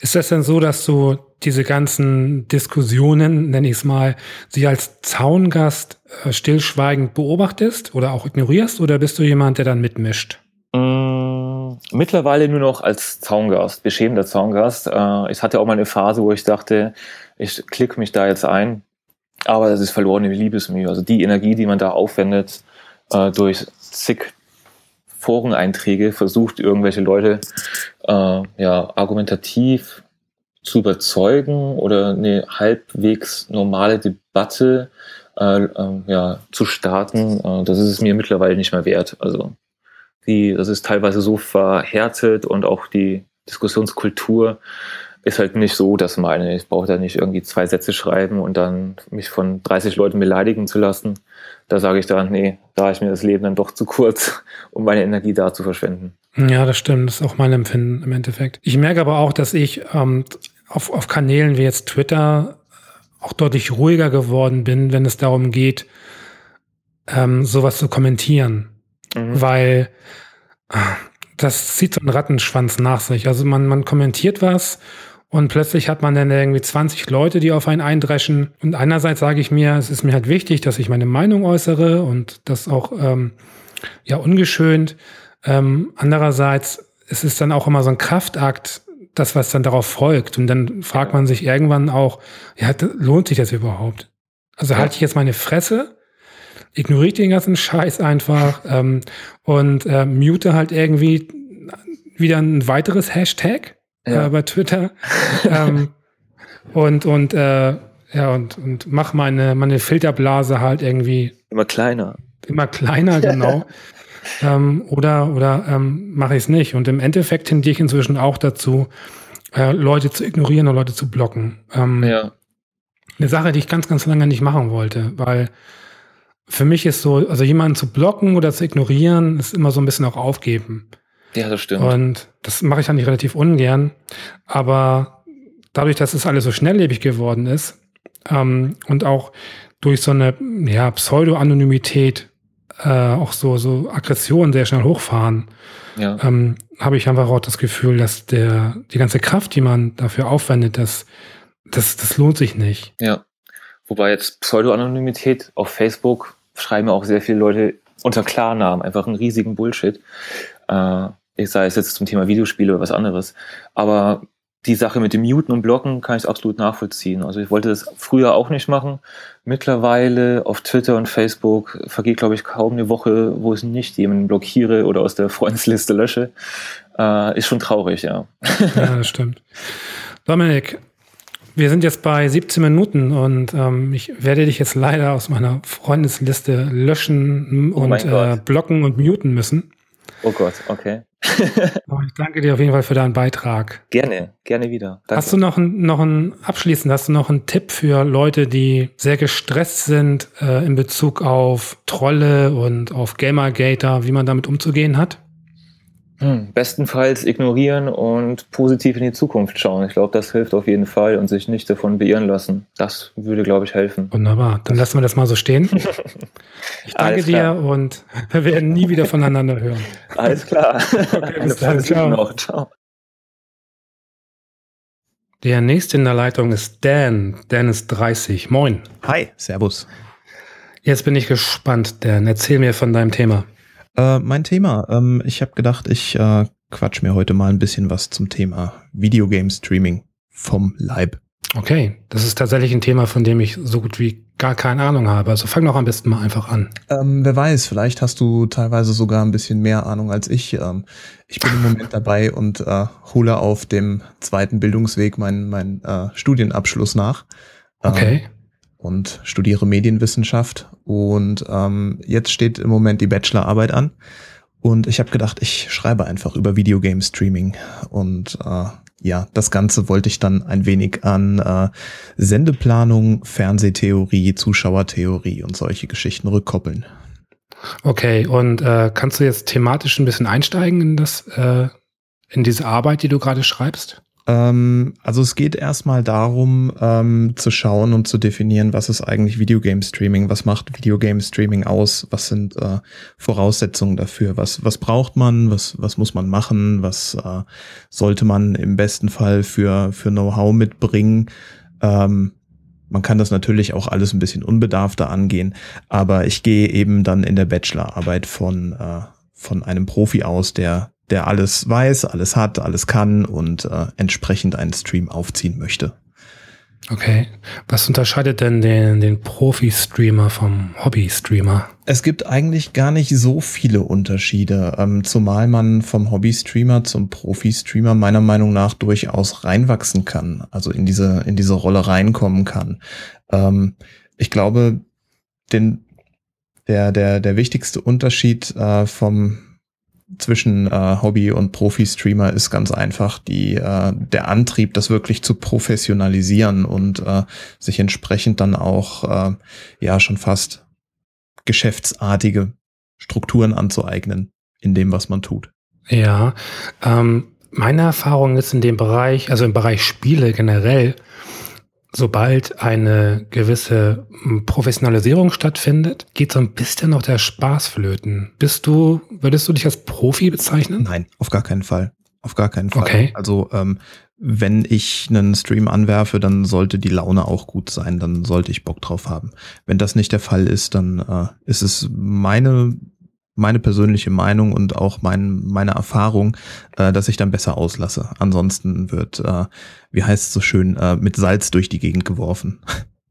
Ist das denn so, dass du diese ganzen Diskussionen, nenne ich es mal, sie als Zaungast äh, stillschweigend beobachtest oder auch ignorierst oder bist du jemand, der dann mitmischt? Mm, mittlerweile nur noch als Zaungast, beschämender Zaungast. Äh, ich hatte auch mal eine Phase, wo ich dachte, ich klicke mich da jetzt ein, aber das ist verlorene Liebesmühe. Also die Energie, die man da aufwendet, äh, durch zig Foreneinträge versucht, irgendwelche Leute äh, ja, argumentativ zu überzeugen oder eine halbwegs normale Debatte äh, äh, ja, zu starten, äh, das ist es mir mittlerweile nicht mehr wert. Also die, das ist teilweise so verhärtet und auch die Diskussionskultur ist halt nicht so dass meine. Ich brauche da nicht irgendwie zwei Sätze schreiben und dann mich von 30 Leuten beleidigen zu lassen. Da sage ich dann, nee, da ist mir das Leben dann doch zu kurz, <laughs> um meine Energie da zu verschwenden. Ja, das stimmt. Das ist auch mein Empfinden im Endeffekt. Ich merke aber auch, dass ich ähm, auf, auf Kanälen wie jetzt Twitter auch deutlich ruhiger geworden bin, wenn es darum geht, ähm, sowas zu kommentieren. Mhm. Weil äh, das zieht so einen Rattenschwanz nach sich. Also man, man kommentiert was und plötzlich hat man dann irgendwie 20 Leute, die auf einen eindreschen. Und einerseits sage ich mir, es ist mir halt wichtig, dass ich meine Meinung äußere und das auch ähm, ja ungeschönt. Ähm, andererseits ist es dann auch immer so ein Kraftakt, das, was dann darauf folgt. Und dann fragt man sich irgendwann auch, ja, lohnt sich das überhaupt? Also ja. halte ich jetzt meine Fresse, ignoriere den ganzen Scheiß einfach ähm, und äh, mute halt irgendwie wieder ein weiteres Hashtag ja. äh, bei Twitter ähm, <laughs> und und äh, ja und und mach meine meine Filterblase halt irgendwie immer kleiner immer kleiner genau <laughs> ähm, oder oder ähm, mache ich es nicht. Und im Endeffekt tendiere ich inzwischen auch dazu, äh, Leute zu ignorieren und Leute zu blocken. Ähm, ja. Eine Sache, die ich ganz, ganz lange nicht machen wollte, weil für mich ist so, also jemanden zu blocken oder zu ignorieren, ist immer so ein bisschen auch aufgeben. Ja, das stimmt. Und das mache ich eigentlich relativ ungern. Aber dadurch, dass es alles so schnelllebig geworden ist ähm, und auch durch so eine ja, Pseudo-Anonymität äh, auch so, so Aggressionen sehr schnell hochfahren, ja. ähm, habe ich einfach auch das Gefühl, dass der, die ganze Kraft, die man dafür aufwendet, das, das, das lohnt sich nicht. Ja. Wobei jetzt Pseudo-Anonymität auf Facebook schreiben auch sehr viele Leute unter Klarnamen, einfach einen riesigen Bullshit. Äh, sei es jetzt zum Thema Videospiele oder was anderes. Aber die Sache mit dem Muten und Blocken kann ich absolut nachvollziehen. Also ich wollte das früher auch nicht machen. Mittlerweile auf Twitter und Facebook vergeht, glaube ich, kaum eine Woche, wo ich nicht jemanden blockiere oder aus der Freundesliste lösche. Äh, ist schon traurig, ja. Ja, das <laughs> stimmt. Dominik, wir sind jetzt bei 17 Minuten und ähm, ich werde dich jetzt leider aus meiner Freundesliste löschen oh und äh, blocken und muten müssen. Oh Gott, okay. <laughs> Ich danke dir auf jeden Fall für deinen Beitrag. Gerne, gerne wieder. Danke. Hast du noch ein, noch ein abschließend, hast du noch einen Tipp für Leute, die sehr gestresst sind äh, in Bezug auf Trolle und auf Gamergater, wie man damit umzugehen hat? Hm, bestenfalls ignorieren und positiv in die Zukunft schauen. Ich glaube, das hilft auf jeden Fall und sich nicht davon beirren lassen. Das würde, glaube ich, helfen. Wunderbar. Dann lassen wir das mal so stehen. <laughs> Ich danke dir und <laughs> wir werden nie wieder voneinander hören. Alles klar. Okay, bis dann. Ciao. Noch. Ciao. Der nächste in der Leitung ist Dan. Dan ist 30. Moin. Hi, Servus. Jetzt bin ich gespannt, Dan. Erzähl mir von deinem Thema. Äh, mein Thema. Ähm, ich habe gedacht, ich äh, quatsch mir heute mal ein bisschen was zum Thema Videogame Streaming vom Leib. Okay, das ist tatsächlich ein Thema, von dem ich so gut wie gar keine Ahnung habe. Also fang doch am besten mal einfach an. Ähm, wer weiß, vielleicht hast du teilweise sogar ein bisschen mehr Ahnung als ich. Ähm, ich bin im <laughs> Moment dabei und äh, hole auf dem zweiten Bildungsweg meinen mein, äh, Studienabschluss nach. Ähm, okay und studiere Medienwissenschaft. Und ähm, jetzt steht im Moment die Bachelorarbeit an. Und ich habe gedacht, ich schreibe einfach über Videogame-Streaming. Und äh, ja, das Ganze wollte ich dann ein wenig an äh, Sendeplanung, Fernsehtheorie, Zuschauertheorie und solche Geschichten rückkoppeln. Okay, und äh, kannst du jetzt thematisch ein bisschen einsteigen in das, äh, in diese Arbeit, die du gerade schreibst? Ähm, also es geht erstmal darum, ähm, zu schauen und zu definieren, was ist eigentlich Videogame Streaming, was macht Videogame Streaming aus, was sind äh, Voraussetzungen dafür, was, was braucht man, was, was muss man machen, was äh, sollte man im besten Fall für, für Know-how mitbringen. Ähm, man kann das natürlich auch alles ein bisschen unbedarfter angehen, aber ich gehe eben dann in der Bachelorarbeit von, äh, von einem Profi aus, der der alles weiß, alles hat, alles kann und äh, entsprechend einen Stream aufziehen möchte. Okay. Was unterscheidet denn den, den Profi-Streamer vom Hobby-Streamer? Es gibt eigentlich gar nicht so viele Unterschiede, ähm, zumal man vom Hobby-Streamer zum Profi-Streamer meiner Meinung nach durchaus reinwachsen kann, also in diese, in diese Rolle reinkommen kann. Ähm, ich glaube, den, der, der, der wichtigste Unterschied äh, vom zwischen äh, Hobby und Profi-Streamer ist ganz einfach die äh, der Antrieb, das wirklich zu professionalisieren und äh, sich entsprechend dann auch äh, ja schon fast geschäftsartige Strukturen anzueignen in dem, was man tut. Ja, ähm, meine Erfahrung ist in dem Bereich, also im Bereich Spiele generell, sobald eine gewisse hm, Professionalisierung stattfindet, geht so ein bisschen noch der Spaß flöten. Bist du, würdest du dich als Profi bezeichnen? Nein, auf gar keinen Fall. Auf gar keinen Fall. Okay. Also ähm, wenn ich einen Stream anwerfe, dann sollte die Laune auch gut sein, dann sollte ich Bock drauf haben. Wenn das nicht der Fall ist, dann äh, ist es meine meine persönliche Meinung und auch mein, meine Erfahrung, äh, dass ich dann besser auslasse. Ansonsten wird, äh, wie heißt es so schön, äh, mit Salz durch die Gegend geworfen.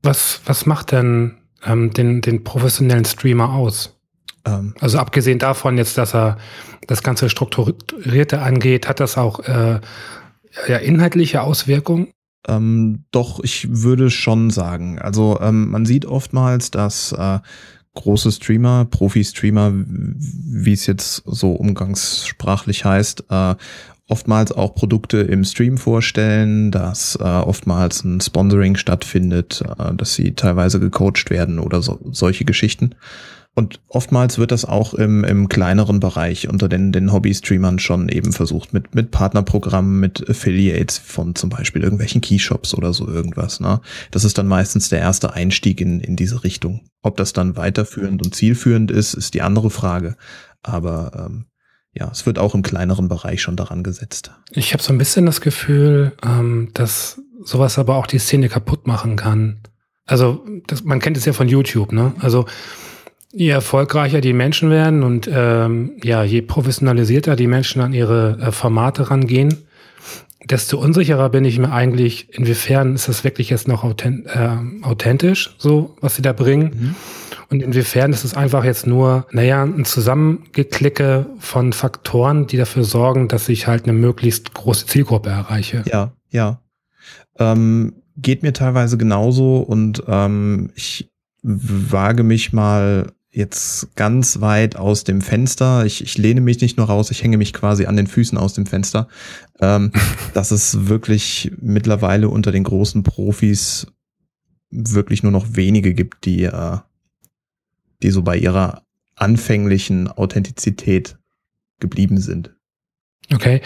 Was, was macht denn ähm, den, den professionellen Streamer aus? Ähm, also abgesehen davon jetzt, dass er das ganze Strukturierte angeht, hat das auch äh, ja, inhaltliche Auswirkungen? Ähm, doch, ich würde schon sagen. Also ähm, man sieht oftmals, dass äh, große Streamer, Profi-Streamer, wie es jetzt so umgangssprachlich heißt, äh, oftmals auch Produkte im Stream vorstellen, dass äh, oftmals ein Sponsoring stattfindet, äh, dass sie teilweise gecoacht werden oder so, solche Geschichten. Und oftmals wird das auch im, im kleineren Bereich unter den, den Hobby-Streamern schon eben versucht, mit, mit Partnerprogrammen, mit Affiliates von zum Beispiel irgendwelchen Keyshops oder so irgendwas. Ne? Das ist dann meistens der erste Einstieg in, in diese Richtung. Ob das dann weiterführend und zielführend ist, ist die andere Frage. Aber ähm, ja, es wird auch im kleineren Bereich schon daran gesetzt. Ich habe so ein bisschen das Gefühl, ähm, dass sowas aber auch die Szene kaputt machen kann. Also das, man kennt es ja von YouTube, ne? Also je erfolgreicher die Menschen werden und ähm, ja, je professionalisierter die Menschen an ihre äh, Formate rangehen, desto unsicherer bin ich mir eigentlich, inwiefern ist das wirklich jetzt noch authent äh, authentisch, so was sie da bringen. Mhm. Und inwiefern ist es einfach jetzt nur, naja, ein Zusammengeklicke von Faktoren, die dafür sorgen, dass ich halt eine möglichst große Zielgruppe erreiche. Ja, ja. Ähm, geht mir teilweise genauso und ähm, ich wage mich mal jetzt ganz weit aus dem Fenster. Ich, ich lehne mich nicht nur raus, ich hänge mich quasi an den Füßen aus dem Fenster. Ähm, <laughs> dass es wirklich mittlerweile unter den großen Profis wirklich nur noch wenige gibt, die, äh, die so bei ihrer anfänglichen Authentizität geblieben sind. Okay,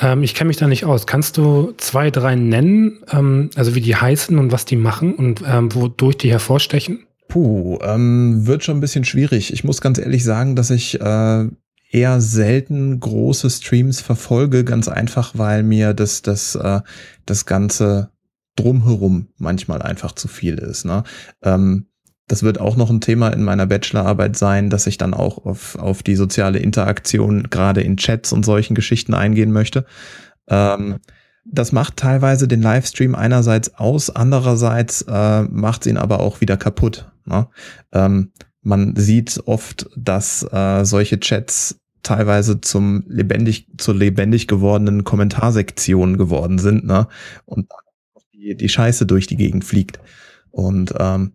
ähm, ich kenne mich da nicht aus. Kannst du zwei, drei nennen, ähm, also wie die heißen und was die machen und ähm, wodurch die hervorstechen? Puh, ähm, wird schon ein bisschen schwierig. Ich muss ganz ehrlich sagen, dass ich äh, eher selten große Streams verfolge, ganz einfach, weil mir das, das, äh, das Ganze drumherum manchmal einfach zu viel ist. Ne? Ähm, das wird auch noch ein Thema in meiner Bachelorarbeit sein, dass ich dann auch auf, auf die soziale Interaktion gerade in Chats und solchen Geschichten eingehen möchte. Ähm, das macht teilweise den Livestream einerseits aus, andererseits äh, macht ihn aber auch wieder kaputt. Ne? Ähm, man sieht oft, dass äh, solche Chats teilweise zum lebendig, zur lebendig gewordenen Kommentarsektion geworden sind, ne? Und die, die Scheiße durch die Gegend fliegt. Und ähm,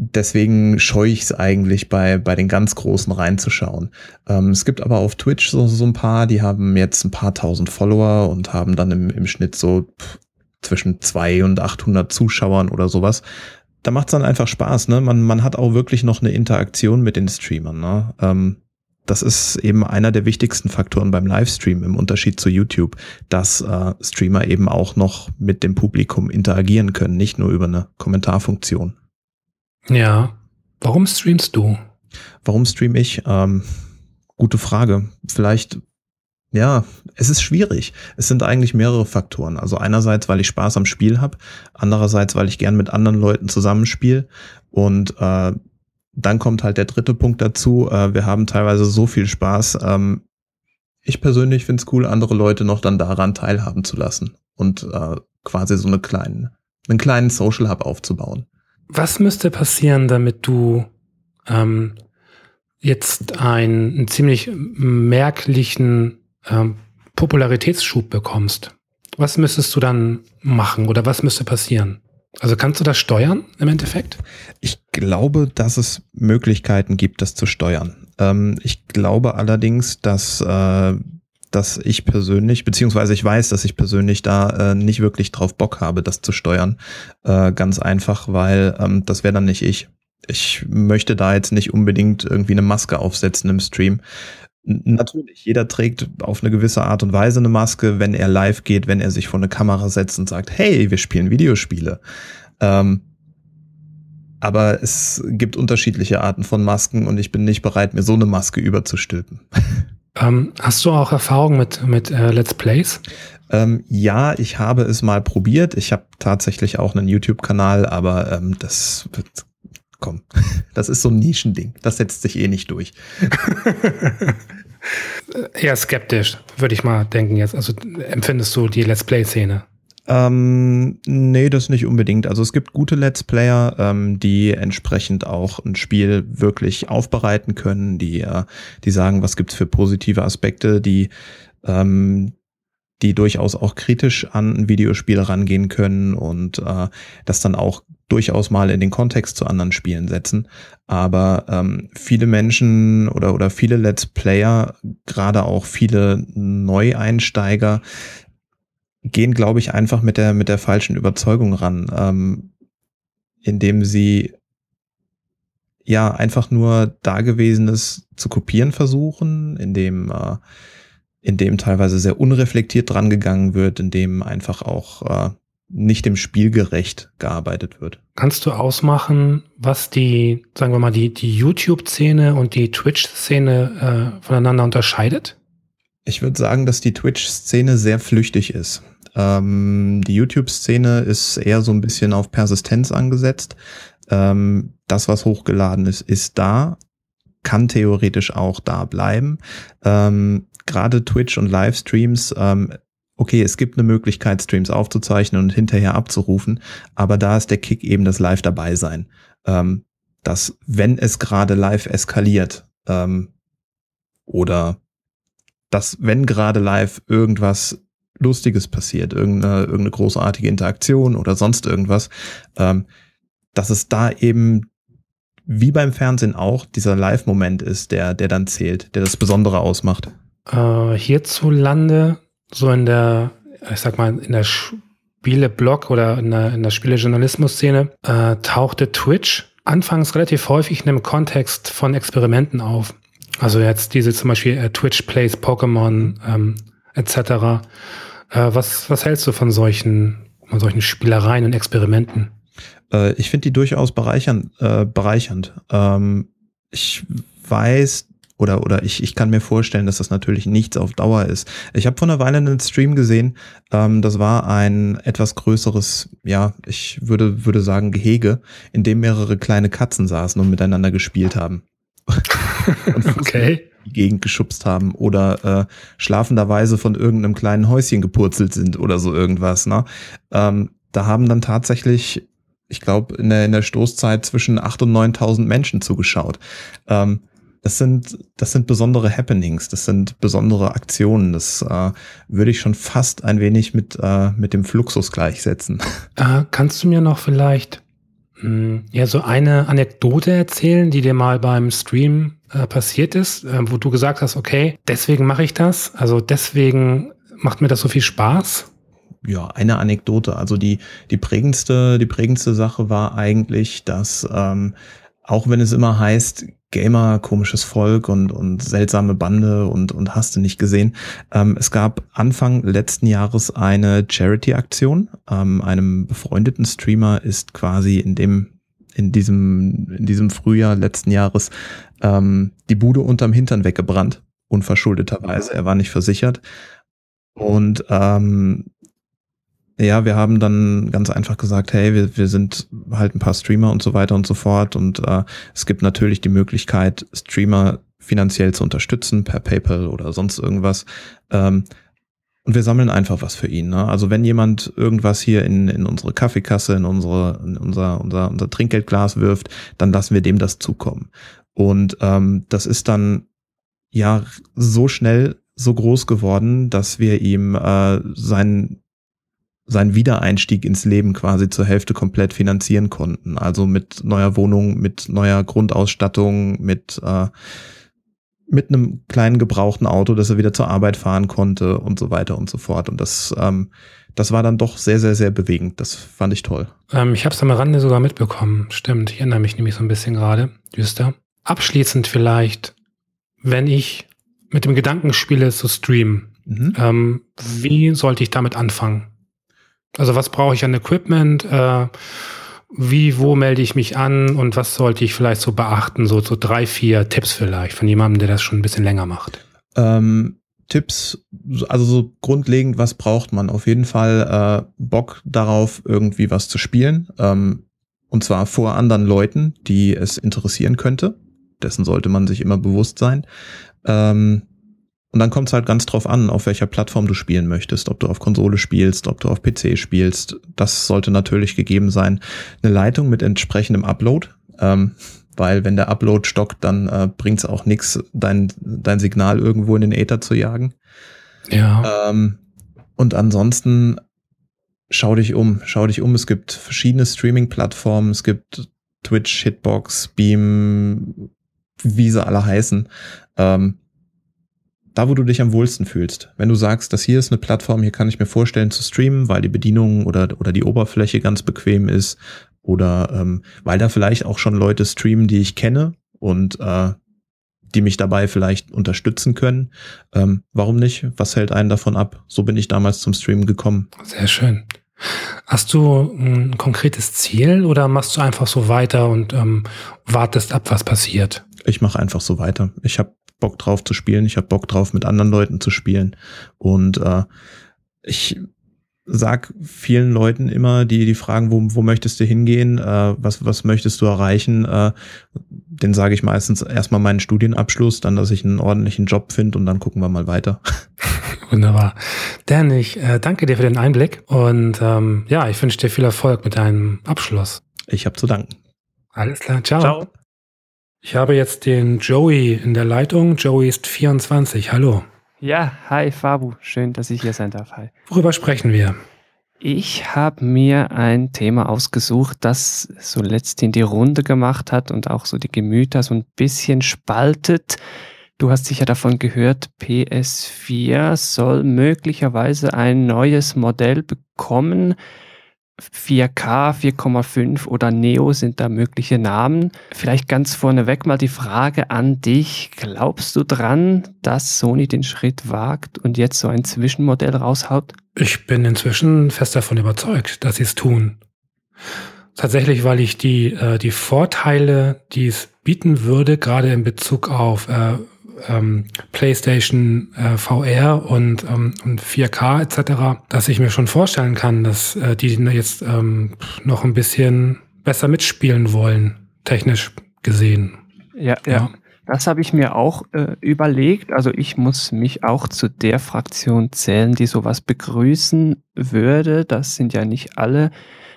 deswegen scheue ich es eigentlich bei, bei den ganz Großen reinzuschauen. Ähm, es gibt aber auf Twitch so, so ein paar, die haben jetzt ein paar tausend Follower und haben dann im, im Schnitt so zwischen zwei und 800 Zuschauern oder sowas. Da macht es dann einfach Spaß, ne? Man, man hat auch wirklich noch eine Interaktion mit den Streamern, ne? Ähm, das ist eben einer der wichtigsten Faktoren beim Livestream im Unterschied zu YouTube, dass äh, Streamer eben auch noch mit dem Publikum interagieren können, nicht nur über eine Kommentarfunktion. Ja. Warum streamst du? Warum stream ich? Ähm, gute Frage. Vielleicht, ja, es ist schwierig. Es sind eigentlich mehrere Faktoren. Also einerseits, weil ich Spaß am Spiel habe, andererseits, weil ich gern mit anderen Leuten zusammenspiele und äh, dann kommt halt der dritte Punkt dazu. Äh, wir haben teilweise so viel Spaß. Ähm, ich persönlich finde es cool, andere Leute noch dann daran teilhaben zu lassen und äh, quasi so eine kleinen, einen kleinen Social Hub aufzubauen. Was müsste passieren, damit du ähm, jetzt einen, einen ziemlich merklichen ähm, Popularitätsschub bekommst? Was müsstest du dann machen oder was müsste passieren? Also kannst du das steuern im Endeffekt? Ich glaube, dass es Möglichkeiten gibt, das zu steuern. Ähm, ich glaube allerdings, dass äh, dass ich persönlich, beziehungsweise ich weiß, dass ich persönlich da äh, nicht wirklich drauf Bock habe, das zu steuern. Äh, ganz einfach, weil ähm, das wäre dann nicht ich. Ich möchte da jetzt nicht unbedingt irgendwie eine Maske aufsetzen im Stream. Natürlich, jeder trägt auf eine gewisse Art und Weise eine Maske, wenn er live geht, wenn er sich vor eine Kamera setzt und sagt, hey, wir spielen Videospiele. Ähm, aber es gibt unterschiedliche Arten von Masken und ich bin nicht bereit, mir so eine Maske überzustülpen. <laughs> Ähm, hast du auch Erfahrung mit, mit äh, Let's Plays? Ähm, ja, ich habe es mal probiert. Ich habe tatsächlich auch einen YouTube-Kanal, aber ähm, das wird, komm, <laughs> das ist so ein Nischending. Das setzt sich eh nicht durch. <laughs> Eher skeptisch, würde ich mal denken jetzt. Also empfindest du die Let's Play-Szene? Ähm, nee, das nicht unbedingt. Also es gibt gute Let's Player, ähm, die entsprechend auch ein Spiel wirklich aufbereiten können, die, äh, die sagen, was gibt's für positive Aspekte, die, ähm, die durchaus auch kritisch an ein Videospiel rangehen können und äh, das dann auch durchaus mal in den Kontext zu anderen Spielen setzen. Aber ähm, viele Menschen oder, oder viele Let's Player, gerade auch viele Neueinsteiger, gehen, glaube ich, einfach mit der, mit der falschen Überzeugung ran, ähm, indem sie ja einfach nur Dagewesenes zu kopieren versuchen, indem, äh, indem teilweise sehr unreflektiert dran gegangen wird, indem einfach auch äh, nicht dem Spiel gerecht gearbeitet wird. Kannst du ausmachen, was die, sagen wir mal, die, die YouTube-Szene und die Twitch-Szene äh, voneinander unterscheidet? Ich würde sagen, dass die Twitch-Szene sehr flüchtig ist. Ähm, die YouTube-Szene ist eher so ein bisschen auf Persistenz angesetzt. Ähm, das, was hochgeladen ist, ist da, kann theoretisch auch da bleiben. Ähm, Gerade Twitch und Livestreams, ähm, okay, es gibt eine Möglichkeit, Streams aufzuzeichnen und hinterher abzurufen, aber da ist der Kick eben das Live dabei sein. Ähm, dass, wenn es gerade live eskaliert, ähm, oder dass, wenn gerade live irgendwas Lustiges passiert, irgendeine, irgendeine großartige Interaktion oder sonst irgendwas, ähm, dass es da eben wie beim Fernsehen auch dieser Live-Moment ist, der, der dann zählt, der das Besondere ausmacht. Äh, hierzulande, so in der, ich sag mal, in der Spieleblog oder in der, in der Spielejournalismus-Szene, äh, tauchte Twitch anfangs relativ häufig in dem Kontext von Experimenten auf. Also jetzt diese zum Beispiel äh, Twitch Plays Pokémon ähm, etc. Äh, was, was hältst du von solchen, von solchen Spielereien und Experimenten? Äh, ich finde die durchaus bereichern, äh, bereichernd. Ähm, ich weiß oder oder ich, ich kann mir vorstellen, dass das natürlich nichts auf Dauer ist. Ich habe vor einer Weile einen Stream gesehen, ähm, das war ein etwas größeres, ja, ich würde würde sagen Gehege, in dem mehrere kleine Katzen saßen und miteinander gespielt haben. Okay die Gegend geschubst haben oder äh, schlafenderweise von irgendeinem kleinen Häuschen gepurzelt sind oder so irgendwas. Ne? Ähm, da haben dann tatsächlich, ich glaube, in der, in der Stoßzeit zwischen 8.000 und 9.000 Menschen zugeschaut. Ähm, das sind, das sind besondere Happenings, das sind besondere Aktionen. Das äh, würde ich schon fast ein wenig mit, äh, mit dem Fluxus gleichsetzen. Äh, kannst du mir noch vielleicht ja so eine Anekdote erzählen, die dir mal beim Stream äh, passiert ist, äh, wo du gesagt hast, okay, deswegen mache ich das, also deswegen macht mir das so viel Spaß? Ja, eine Anekdote. Also die, die prägendste, die prägendste Sache war eigentlich, dass ähm, auch wenn es immer heißt, Gamer, komisches Volk und, und seltsame Bande und, und hast du nicht gesehen. Ähm, es gab Anfang letzten Jahres eine Charity-Aktion. Ähm, einem befreundeten Streamer ist quasi in dem in diesem, in diesem Frühjahr letzten Jahres ähm, die Bude unterm Hintern weggebrannt, unverschuldeterweise. Er war nicht versichert. Und ähm, ja, wir haben dann ganz einfach gesagt, hey, wir, wir sind halt ein paar Streamer und so weiter und so fort. Und äh, es gibt natürlich die Möglichkeit, Streamer finanziell zu unterstützen per PayPal oder sonst irgendwas. Ähm, und wir sammeln einfach was für ihn. Ne? Also wenn jemand irgendwas hier in, in unsere Kaffeekasse, in, unsere, in unser, unser, unser Trinkgeldglas wirft, dann lassen wir dem das zukommen. Und ähm, das ist dann ja so schnell so groß geworden, dass wir ihm äh, seinen seinen Wiedereinstieg ins Leben quasi zur Hälfte komplett finanzieren konnten. Also mit neuer Wohnung, mit neuer Grundausstattung, mit äh, mit einem kleinen gebrauchten Auto, dass er wieder zur Arbeit fahren konnte und so weiter und so fort. Und das, ähm, das war dann doch sehr, sehr, sehr bewegend. Das fand ich toll. Ähm, ich habe es am Rande sogar mitbekommen. Stimmt, ich erinnere mich nämlich so ein bisschen gerade. Düster. Abschließend vielleicht, wenn ich mit dem Gedanken spiele zu streamen, mhm. ähm, wie sollte ich damit anfangen? Also was brauche ich an Equipment? Äh, wie, wo melde ich mich an und was sollte ich vielleicht so beachten? So, so drei, vier Tipps vielleicht von jemandem, der das schon ein bisschen länger macht. Ähm, Tipps, also so grundlegend, was braucht man? Auf jeden Fall äh, Bock darauf, irgendwie was zu spielen. Ähm, und zwar vor anderen Leuten, die es interessieren könnte. Dessen sollte man sich immer bewusst sein. Ähm, und dann kommt es halt ganz drauf an, auf welcher Plattform du spielen möchtest, ob du auf Konsole spielst, ob du auf PC spielst. Das sollte natürlich gegeben sein. Eine Leitung mit entsprechendem Upload, ähm, weil wenn der Upload stockt, dann äh, bringt es auch nichts, dein, dein Signal irgendwo in den Äther zu jagen. Ja. Ähm, und ansonsten schau dich um, schau dich um. Es gibt verschiedene Streaming-Plattformen, es gibt Twitch, Hitbox, Beam, wie sie alle heißen. Ähm, da, wo du dich am wohlsten fühlst. Wenn du sagst, das hier ist eine Plattform, hier kann ich mir vorstellen zu streamen, weil die Bedienung oder, oder die Oberfläche ganz bequem ist oder ähm, weil da vielleicht auch schon Leute streamen, die ich kenne und äh, die mich dabei vielleicht unterstützen können. Ähm, warum nicht? Was hält einen davon ab? So bin ich damals zum Streamen gekommen. Sehr schön. Hast du ein konkretes Ziel oder machst du einfach so weiter und ähm, wartest ab, was passiert? Ich mache einfach so weiter. Ich habe Bock drauf zu spielen. Ich habe Bock drauf, mit anderen Leuten zu spielen. Und äh, ich sag vielen Leuten immer, die die fragen, wo, wo möchtest du hingehen, äh, was, was möchtest du erreichen, äh, den sage ich meistens erstmal meinen Studienabschluss, dann, dass ich einen ordentlichen Job finde und dann gucken wir mal weiter. <laughs> Wunderbar. Dan, ich äh, danke dir für den Einblick und ähm, ja, ich wünsche dir viel Erfolg mit deinem Abschluss. Ich habe zu danken. Alles klar, ciao. ciao. Ich habe jetzt den Joey in der Leitung. Joey ist 24. Hallo. Ja, hi Fabu. Schön, dass ich hier sein darf. Hi. Worüber sprechen wir? Ich habe mir ein Thema ausgesucht, das so letzthin die Runde gemacht hat und auch so die Gemüter so ein bisschen spaltet. Du hast sicher davon gehört, PS4 soll möglicherweise ein neues Modell bekommen, 4K, 4,5 oder Neo sind da mögliche Namen. Vielleicht ganz vorneweg mal die Frage an dich. Glaubst du dran, dass Sony den Schritt wagt und jetzt so ein Zwischenmodell raushaut? Ich bin inzwischen fest davon überzeugt, dass sie es tun. Tatsächlich, weil ich die, äh, die Vorteile, die es bieten würde, gerade in Bezug auf äh, ähm, PlayStation äh, VR und, ähm, und 4K etc., dass ich mir schon vorstellen kann, dass äh, die jetzt ähm, noch ein bisschen besser mitspielen wollen, technisch gesehen. Ja, ja. ja. Das habe ich mir auch äh, überlegt. Also ich muss mich auch zu der Fraktion zählen, die sowas begrüßen würde. Das sind ja nicht alle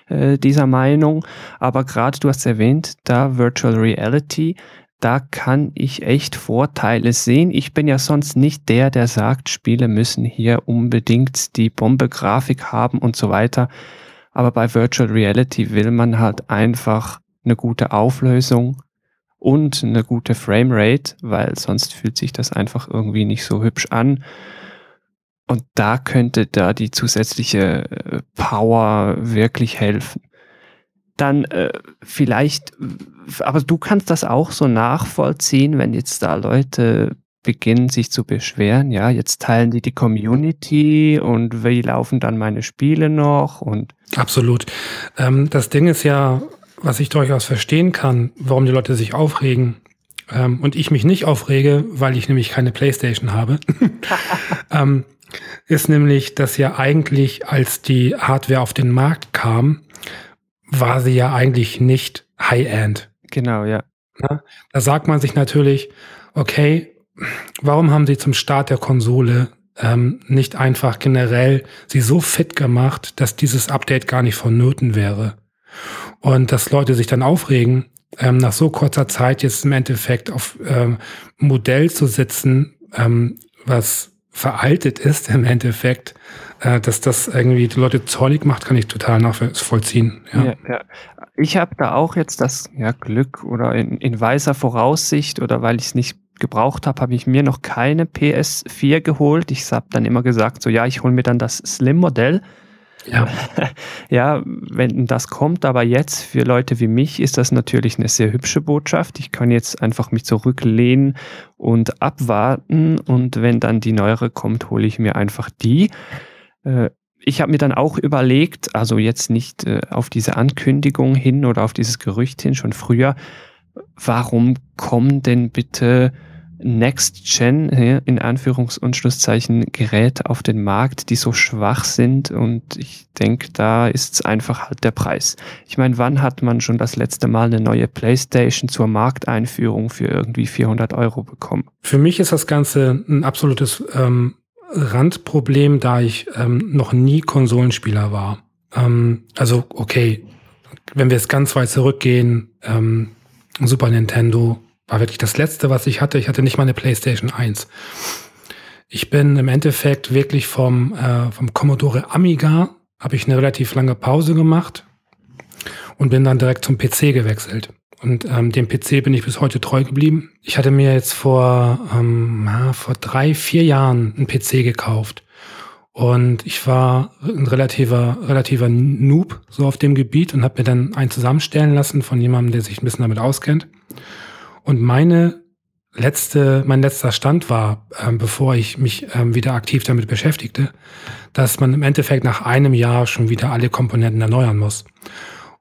äh, dieser Meinung. Aber gerade du hast erwähnt, da Virtual Reality, da kann ich echt Vorteile sehen. Ich bin ja sonst nicht der, der sagt, Spiele müssen hier unbedingt die Bombe-Grafik haben und so weiter. Aber bei Virtual Reality will man halt einfach eine gute Auflösung und eine gute Framerate, weil sonst fühlt sich das einfach irgendwie nicht so hübsch an. Und da könnte da die zusätzliche äh, Power wirklich helfen dann äh, vielleicht, aber du kannst das auch so nachvollziehen, wenn jetzt da Leute beginnen sich zu beschweren, ja, jetzt teilen die die Community und wie laufen dann meine Spiele noch und absolut. Ähm, das Ding ist ja, was ich durchaus verstehen kann, warum die Leute sich aufregen ähm, und ich mich nicht aufrege, weil ich nämlich keine PlayStation habe, <laughs> ähm, ist nämlich, dass ja eigentlich, als die Hardware auf den Markt kam, war sie ja eigentlich nicht High-End. Genau, ja. ja. Da sagt man sich natürlich, okay, warum haben sie zum Start der Konsole ähm, nicht einfach generell sie so fit gemacht, dass dieses Update gar nicht vonnöten wäre? Und dass Leute sich dann aufregen, ähm, nach so kurzer Zeit jetzt im Endeffekt auf ähm, Modell zu sitzen, ähm, was veraltet ist im Endeffekt, äh, dass das irgendwie die Leute zornig macht, kann ich total nachvollziehen. Ja. ja, ja. Ich habe da auch jetzt das ja, Glück oder in, in weiser Voraussicht oder weil ich es nicht gebraucht habe, habe ich mir noch keine PS4 geholt. Ich habe dann immer gesagt, so ja, ich hole mir dann das Slim-Modell. Ja. <laughs> ja, wenn das kommt, aber jetzt für Leute wie mich ist das natürlich eine sehr hübsche Botschaft. Ich kann jetzt einfach mich zurücklehnen und abwarten und wenn dann die neuere kommt, hole ich mir einfach die. Äh, ich habe mir dann auch überlegt, also jetzt nicht äh, auf diese Ankündigung hin oder auf dieses Gerücht hin, schon früher, warum kommen denn bitte Next-Gen, in Anführungs- und Schlusszeichen, Geräte auf den Markt, die so schwach sind. Und ich denke, da ist es einfach halt der Preis. Ich meine, wann hat man schon das letzte Mal eine neue PlayStation zur Markteinführung für irgendwie 400 Euro bekommen? Für mich ist das Ganze ein absolutes ähm, Randproblem, da ich ähm, noch nie Konsolenspieler war. Ähm, also, okay, wenn wir jetzt ganz weit zurückgehen, ähm, Super Nintendo war wirklich das letzte, was ich hatte. Ich hatte nicht mal eine PlayStation 1. Ich bin im Endeffekt wirklich vom, äh, vom Commodore Amiga habe ich eine relativ lange Pause gemacht und bin dann direkt zum PC gewechselt. Und ähm, dem PC bin ich bis heute treu geblieben. Ich hatte mir jetzt vor, ähm, ja, vor drei, vier Jahren einen PC gekauft. Und ich war ein relativer, relativer Noob so auf dem Gebiet und habe mir dann einen zusammenstellen lassen von jemandem, der sich ein bisschen damit auskennt. Und meine letzte, mein letzter Stand war, ähm, bevor ich mich ähm, wieder aktiv damit beschäftigte, dass man im Endeffekt nach einem Jahr schon wieder alle Komponenten erneuern muss.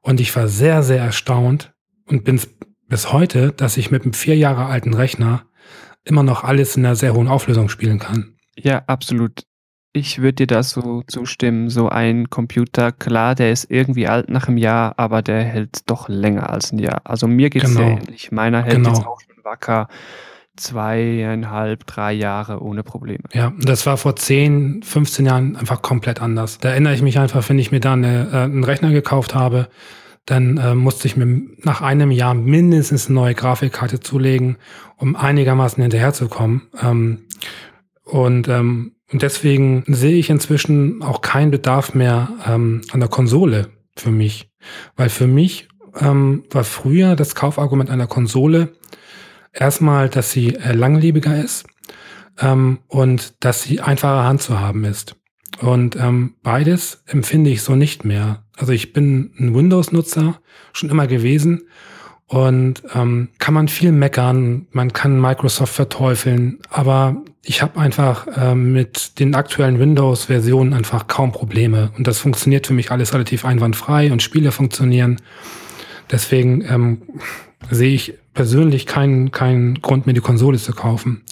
Und ich war sehr, sehr erstaunt und bin bis heute, dass ich mit einem vier Jahre alten Rechner immer noch alles in einer sehr hohen Auflösung spielen kann. Ja, absolut. Ich würde dir da so zustimmen. So ein Computer, klar, der ist irgendwie alt nach einem Jahr, aber der hält doch länger als ein Jahr. Also mir geht es genau. sehr ähnlich. Meiner hält genau. jetzt auch schon wacker zweieinhalb, drei Jahre ohne Probleme. Ja, das war vor 10, 15 Jahren einfach komplett anders. Da erinnere ich mich einfach, wenn ich mir da eine, äh, einen Rechner gekauft habe, dann äh, musste ich mir nach einem Jahr mindestens eine neue Grafikkarte zulegen, um einigermaßen hinterherzukommen. Ähm, und, ähm, deswegen sehe ich inzwischen auch keinen Bedarf mehr ähm, an der Konsole für mich. Weil für mich ähm, war früher das Kaufargument einer Konsole erstmal, dass sie äh, langlebiger ist ähm, und dass sie einfacher Hand zu haben ist. Und ähm, beides empfinde ich so nicht mehr. Also ich bin ein Windows-Nutzer, schon immer gewesen. Und ähm, kann man viel meckern, man kann Microsoft verteufeln, aber ich habe einfach ähm, mit den aktuellen Windows-Versionen einfach kaum Probleme. Und das funktioniert für mich alles relativ einwandfrei und Spiele funktionieren. Deswegen ähm, sehe ich persönlich keinen, keinen Grund, mir die Konsole zu kaufen.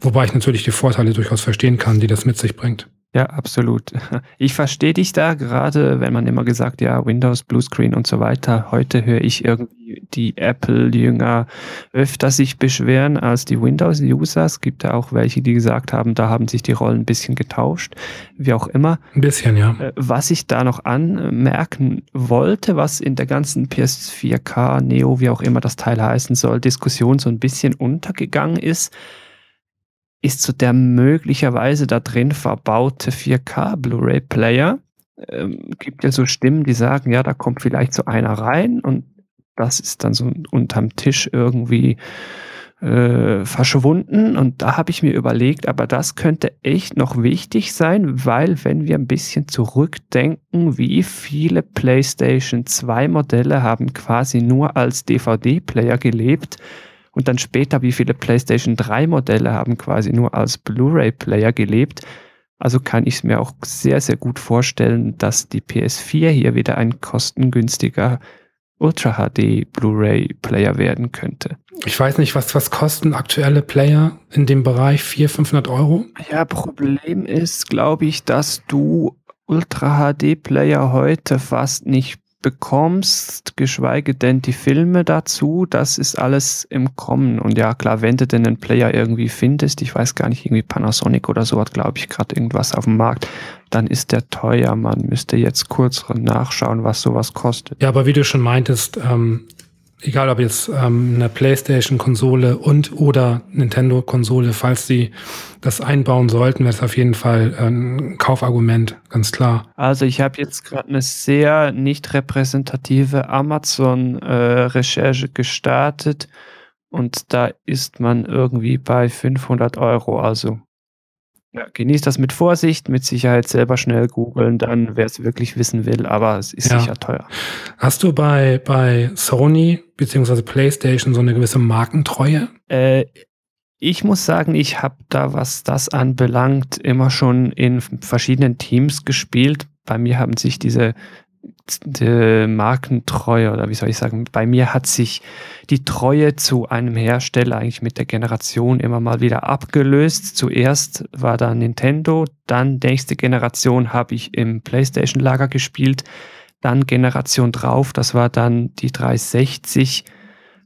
Wobei ich natürlich die Vorteile durchaus verstehen kann, die das mit sich bringt. Ja, absolut. <laughs> Ich verstehe dich da gerade, wenn man immer gesagt, ja, Windows, Bluescreen und so weiter. Heute höre ich irgendwie die Apple-Jünger öfter sich beschweren als die Windows-User. Es gibt ja auch welche, die gesagt haben, da haben sich die Rollen ein bisschen getauscht. Wie auch immer. Ein bisschen, ja. Äh, was ich da noch anmerken wollte, was in der ganzen PS4K, Neo, wie auch immer das Teil heißen soll, Diskussion so ein bisschen untergegangen ist, ist so der möglicherweise da drin verbaute 4K Blu-ray Player. Ähm, gibt ja so Stimmen, die sagen, ja, da kommt vielleicht so einer rein und das ist dann so unterm Tisch irgendwie äh, verschwunden. Und da habe ich mir überlegt, aber das könnte echt noch wichtig sein, weil wenn wir ein bisschen zurückdenken, wie viele PlayStation 2 Modelle haben quasi nur als DVD-Player gelebt, und dann später, wie viele PlayStation 3 Modelle haben quasi nur als Blu-ray-Player gelebt. Also kann ich es mir auch sehr, sehr gut vorstellen, dass die PS4 hier wieder ein kostengünstiger Ultra HD Blu-ray Player werden könnte. Ich weiß nicht, was, was kosten aktuelle Player in dem Bereich 400, 500 Euro? Ja, Problem ist, glaube ich, dass du Ultra HD Player heute fast nicht bekommst, geschweige denn die Filme dazu, das ist alles im Kommen. Und ja, klar, wenn du denn einen Player irgendwie findest, ich weiß gar nicht, irgendwie Panasonic oder so hat, glaube ich, gerade irgendwas auf dem Markt, dann ist der teuer. Man müsste jetzt kurz nachschauen, was sowas kostet. Ja, aber wie du schon meintest, ähm, egal ob jetzt ähm, eine PlayStation-Konsole und oder Nintendo-Konsole, falls sie das einbauen sollten, wäre es auf jeden Fall ein Kaufargument, ganz klar. Also ich habe jetzt gerade eine sehr nicht repräsentative Amazon-Recherche äh, gestartet und da ist man irgendwie bei 500 Euro. Also ja, genießt das mit Vorsicht, mit Sicherheit selber schnell googeln, dann wer es wirklich wissen will, aber es ist ja. sicher teuer. Hast du bei, bei Sony bzw. PlayStation so eine gewisse Markentreue? Äh, ich muss sagen, ich habe da, was das anbelangt, immer schon in verschiedenen Teams gespielt. Bei mir haben sich diese die Markentreue oder wie soll ich sagen, bei mir hat sich die Treue zu einem Hersteller eigentlich mit der Generation immer mal wieder abgelöst. Zuerst war da Nintendo, dann nächste Generation habe ich im PlayStation Lager gespielt, dann Generation drauf, das war dann die 360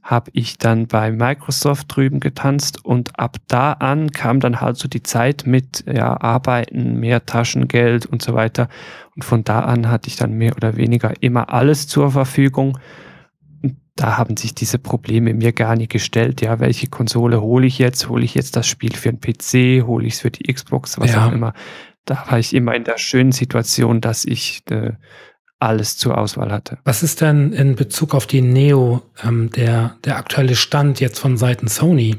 habe ich dann bei Microsoft drüben getanzt und ab da an kam dann halt so die Zeit mit ja, Arbeiten, mehr Taschengeld und so weiter. Und von da an hatte ich dann mehr oder weniger immer alles zur Verfügung. Und da haben sich diese Probleme mir gar nicht gestellt. Ja, welche Konsole hole ich jetzt? Hole ich jetzt das Spiel für einen PC? Hole ich es für die Xbox? Was ja. auch immer. da war ich immer in der schönen Situation, dass ich äh, alles zur Auswahl hatte. Was ist denn in Bezug auf die Neo ähm, der, der aktuelle Stand jetzt von Seiten Sony?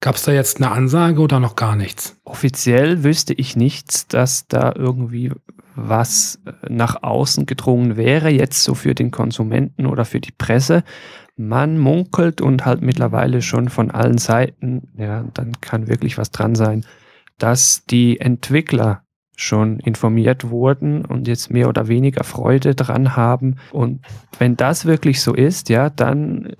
Gab es da jetzt eine Ansage oder noch gar nichts? Offiziell wüsste ich nichts, dass da irgendwie was äh, nach außen gedrungen wäre, jetzt so für den Konsumenten oder für die Presse. Man munkelt und halt mittlerweile schon von allen Seiten, ja, dann kann wirklich was dran sein, dass die Entwickler schon informiert wurden und jetzt mehr oder weniger Freude dran haben. Und wenn das wirklich so ist, ja, dann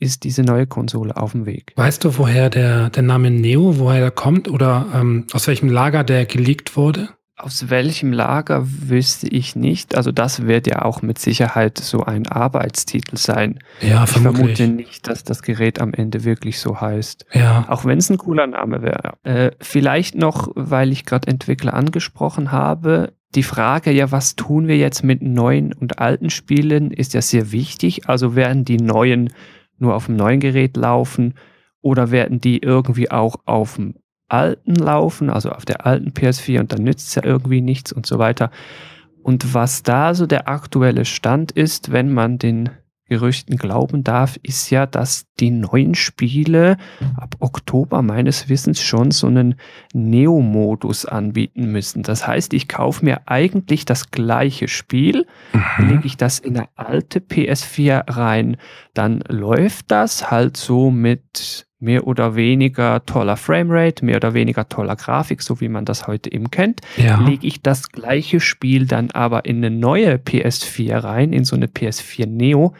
ist diese neue Konsole auf dem Weg. Weißt du, woher der, der Name Neo, woher der kommt oder ähm, aus welchem Lager der geleakt wurde? Aus welchem Lager wüsste ich nicht. Also das wird ja auch mit Sicherheit so ein Arbeitstitel sein. Ja, ich vermutlich. vermute nicht, dass das Gerät am Ende wirklich so heißt. Ja. Auch wenn es ein cooler Name wäre. Äh, vielleicht noch, weil ich gerade Entwickler angesprochen habe. Die Frage, ja, was tun wir jetzt mit neuen und alten Spielen, ist ja sehr wichtig. Also werden die neuen nur auf dem neuen Gerät laufen oder werden die irgendwie auch auf dem alten laufen, also auf der alten PS4 und dann nützt es ja irgendwie nichts und so weiter. Und was da so der aktuelle Stand ist, wenn man den Gerüchten glauben darf, ist ja, dass die neuen Spiele ab Oktober meines Wissens schon so einen Neo-Modus anbieten müssen. Das heißt, ich kaufe mir eigentlich das gleiche Spiel, mhm. lege ich das in eine alte PS4 rein, dann läuft das halt so mit mehr oder weniger toller Framerate, mehr oder weniger toller Grafik, so wie man das heute eben kennt, ja. lege ich das gleiche Spiel dann aber in eine neue PS4 rein, in so eine PS4 Neo,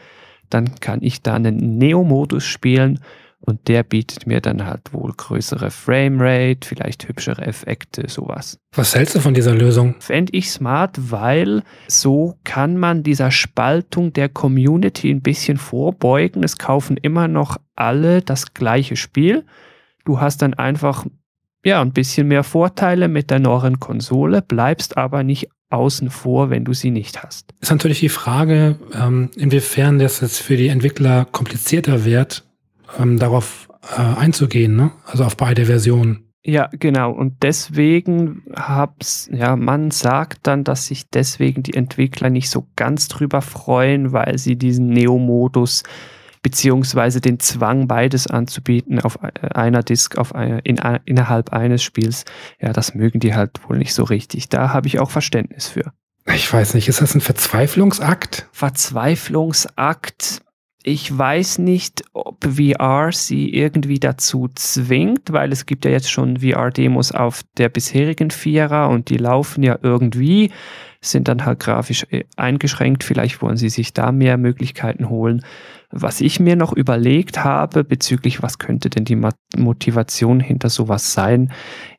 dann kann ich da einen Neo-Modus spielen und der bietet mir dann halt wohl größere Framerate, vielleicht hübschere Effekte, sowas. Was hältst du von dieser Lösung? Fände ich smart, weil so kann man dieser Spaltung der Community ein bisschen vorbeugen. Es kaufen immer noch alle das gleiche Spiel. Du hast dann einfach ja, ein bisschen mehr Vorteile mit der neuen Konsole, bleibst aber nicht außen vor, wenn du sie nicht hast. Ist natürlich die Frage, ähm, inwiefern das jetzt für die Entwickler komplizierter wird, ähm, darauf äh, einzugehen, ne? also auf beide Versionen. Ja, genau. Und deswegen hab's, ja, man sagt dann, dass sich deswegen die Entwickler nicht so ganz drüber freuen, weil sie diesen Neo-Modus beziehungsweise den Zwang, beides anzubieten auf äh, einer Disk, auf eine, in, innerhalb eines Spiels, ja, das mögen die halt wohl nicht so richtig. Da habe ich auch Verständnis für. Ich weiß nicht, ist das ein Verzweiflungsakt? Verzweiflungsakt. Ich weiß nicht, ob VR sie irgendwie dazu zwingt, weil es gibt ja jetzt schon VR-Demos auf der bisherigen Vierer und die laufen ja irgendwie, sind dann halt grafisch äh, eingeschränkt. Vielleicht wollen sie sich da mehr Möglichkeiten holen. Was ich mir noch überlegt habe bezüglich, was könnte denn die Motivation hinter sowas sein,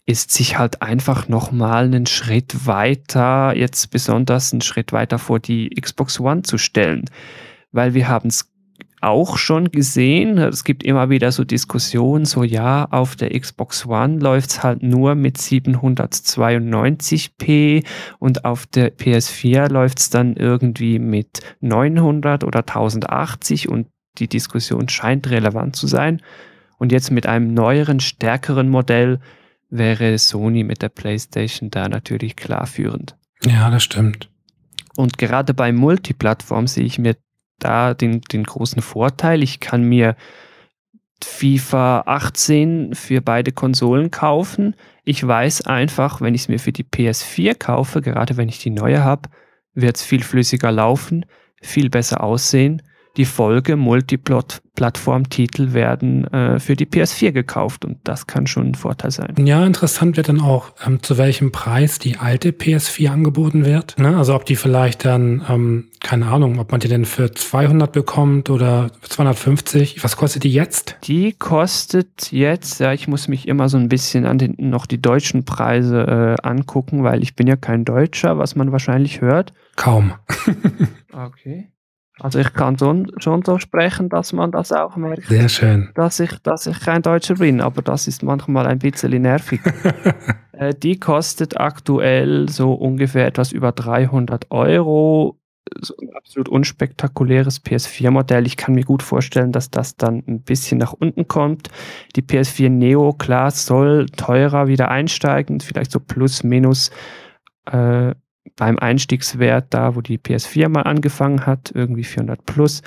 ist sich halt einfach nochmal einen Schritt weiter, jetzt besonders einen Schritt weiter vor die Xbox One zu stellen. Weil wir haben es auch schon gesehen. Es gibt immer wieder so Diskussionen, so ja, auf der Xbox One läuft es halt nur mit 792p und auf der PS4 läuft es dann irgendwie mit 900 oder 1080 und die Diskussion scheint relevant zu sein. Und jetzt mit einem neueren, stärkeren Modell wäre Sony mit der PlayStation da natürlich klar führend. Ja, das stimmt. Und gerade bei Multiplattform sehe ich mir da den, den großen Vorteil. Ich kann mir FIFA 18 für beide Konsolen kaufen. Ich weiß einfach, wenn ich es mir für die PS4 kaufe, gerade wenn ich die neue habe, wird es viel flüssiger laufen, viel besser aussehen die Folge Multiplattform-Titel werden äh, für die PS4 gekauft und das kann schon ein Vorteil sein. Ja, interessant wird dann auch, ähm, zu welchem Preis die alte PS4 angeboten wird. Ne? Also ob die vielleicht dann, ähm, keine Ahnung, ob man die denn für 200 bekommt oder 250. Was kostet die jetzt? Die kostet jetzt, ja, ich muss mich immer so ein bisschen an den, noch die deutschen Preise äh, angucken, weil ich bin ja kein Deutscher, was man wahrscheinlich hört. Kaum. <laughs> okay. Also ich kann schon, schon so sprechen, dass man das auch merkt. Sehr schön. Dass ich, dass ich kein Deutscher bin, aber das ist manchmal ein bisschen nervig. <laughs> äh, die kostet aktuell so ungefähr etwas über 300 Euro. so ein absolut unspektakuläres PS4-Modell. Ich kann mir gut vorstellen, dass das dann ein bisschen nach unten kommt. Die PS4 Neo, klar, soll teurer wieder einsteigen, vielleicht so plus minus äh, beim Einstiegswert da, wo die PS4 mal angefangen hat, irgendwie 400 plus.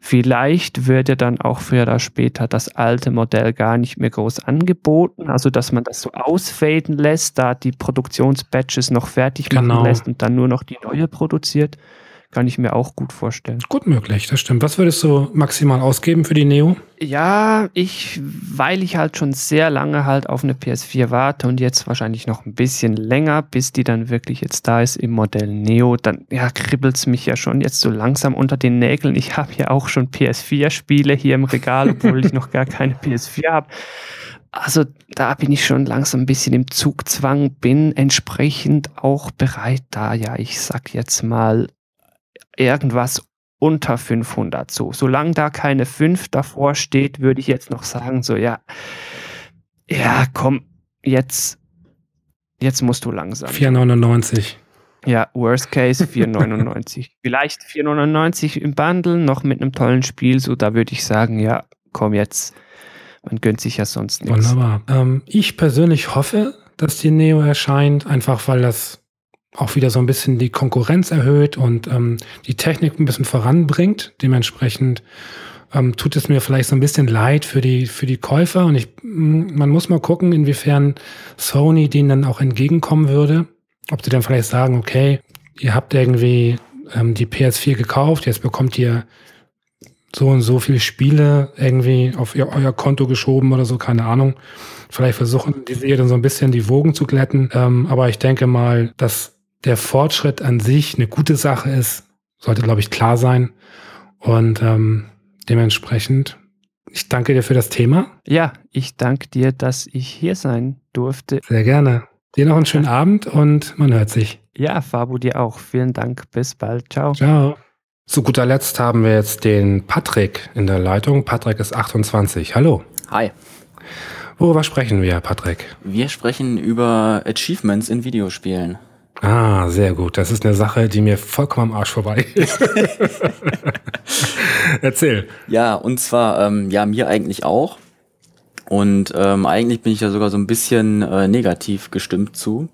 Vielleicht wird ja dann auch für da später das alte Modell gar nicht mehr groß angeboten, also dass man das so ausfaden lässt, da die Produktionsbatches noch fertig machen Genau. lässt und dann nur noch die neue produziert. Kann ich mir auch gut vorstellen. Gut möglich, das stimmt. Was würdest du maximal ausgeben für die Neo? Ja, ich, weil ich halt schon sehr lange halt auf eine PS4 warte und jetzt wahrscheinlich noch ein bisschen länger, bis die dann wirklich jetzt da ist im Modell Neo, dann ja, kribbelt's mich ja schon jetzt so langsam unter den Nägeln. Ich habe ja auch schon PS4-Spiele hier im Regal, <laughs> obwohl ich noch gar keine PS4 habe. Also da bin ich schon langsam ein bisschen im Zugzwang, bin entsprechend auch bereit, da ja, ich sag jetzt mal irgendwas unter 500 so. Solange da keine 5 davor steht, würde ich jetzt noch sagen, so ja, ja, komm, jetzt, jetzt musst du langsam. 4,99. Ja, Worst Case 4,99. <laughs> Vielleicht 4,99 im Bundle, noch mit einem tollen Spiel, so da würde ich sagen, ja, komm jetzt. Man gönnt sich ja sonst nichts. Wunderbar. Ähm, ich persönlich hoffe, dass die Neo erscheint, einfach weil das auch wieder so ein bisschen die Konkurrenz erhöht und ähm, die Technik ein bisschen voranbringt. Dementsprechend ähm, tut es mir vielleicht so ein bisschen leid für die, für die Käufer und ich, man muss mal gucken, inwiefern Sony denen dann auch entgegenkommen würde. Ob sie dann vielleicht sagen, okay, ihr habt irgendwie ähm, die PS4 gekauft, jetzt bekommt ihr so und so viele Spiele irgendwie auf ihr, euer Konto geschoben oder so, keine Ahnung. Vielleicht versuchen die dann so ein bisschen die Wogen zu glätten. Ähm, aber ich denke mal, dass der Fortschritt an sich eine gute Sache ist, sollte, glaube ich, klar sein. Und ähm, dementsprechend, ich danke dir für das Thema. Ja, ich danke dir, dass ich hier sein durfte. Sehr gerne. Dir noch einen schönen Abend und man hört sich. Ja, Fabu, dir auch. Vielen Dank. Bis bald. Ciao. Ciao. Zu guter Letzt haben wir jetzt den Patrick in der Leitung. Patrick ist 28. Hallo. Hi. Worüber sprechen wir, Patrick? Wir sprechen über Achievements in Videospielen. Ah, sehr gut. Das ist eine Sache, die mir vollkommen am Arsch vorbei ist. <laughs> Erzähl. Ja, und zwar, ähm, ja, mir eigentlich auch. Und ähm, eigentlich bin ich ja sogar so ein bisschen äh, negativ gestimmt zu.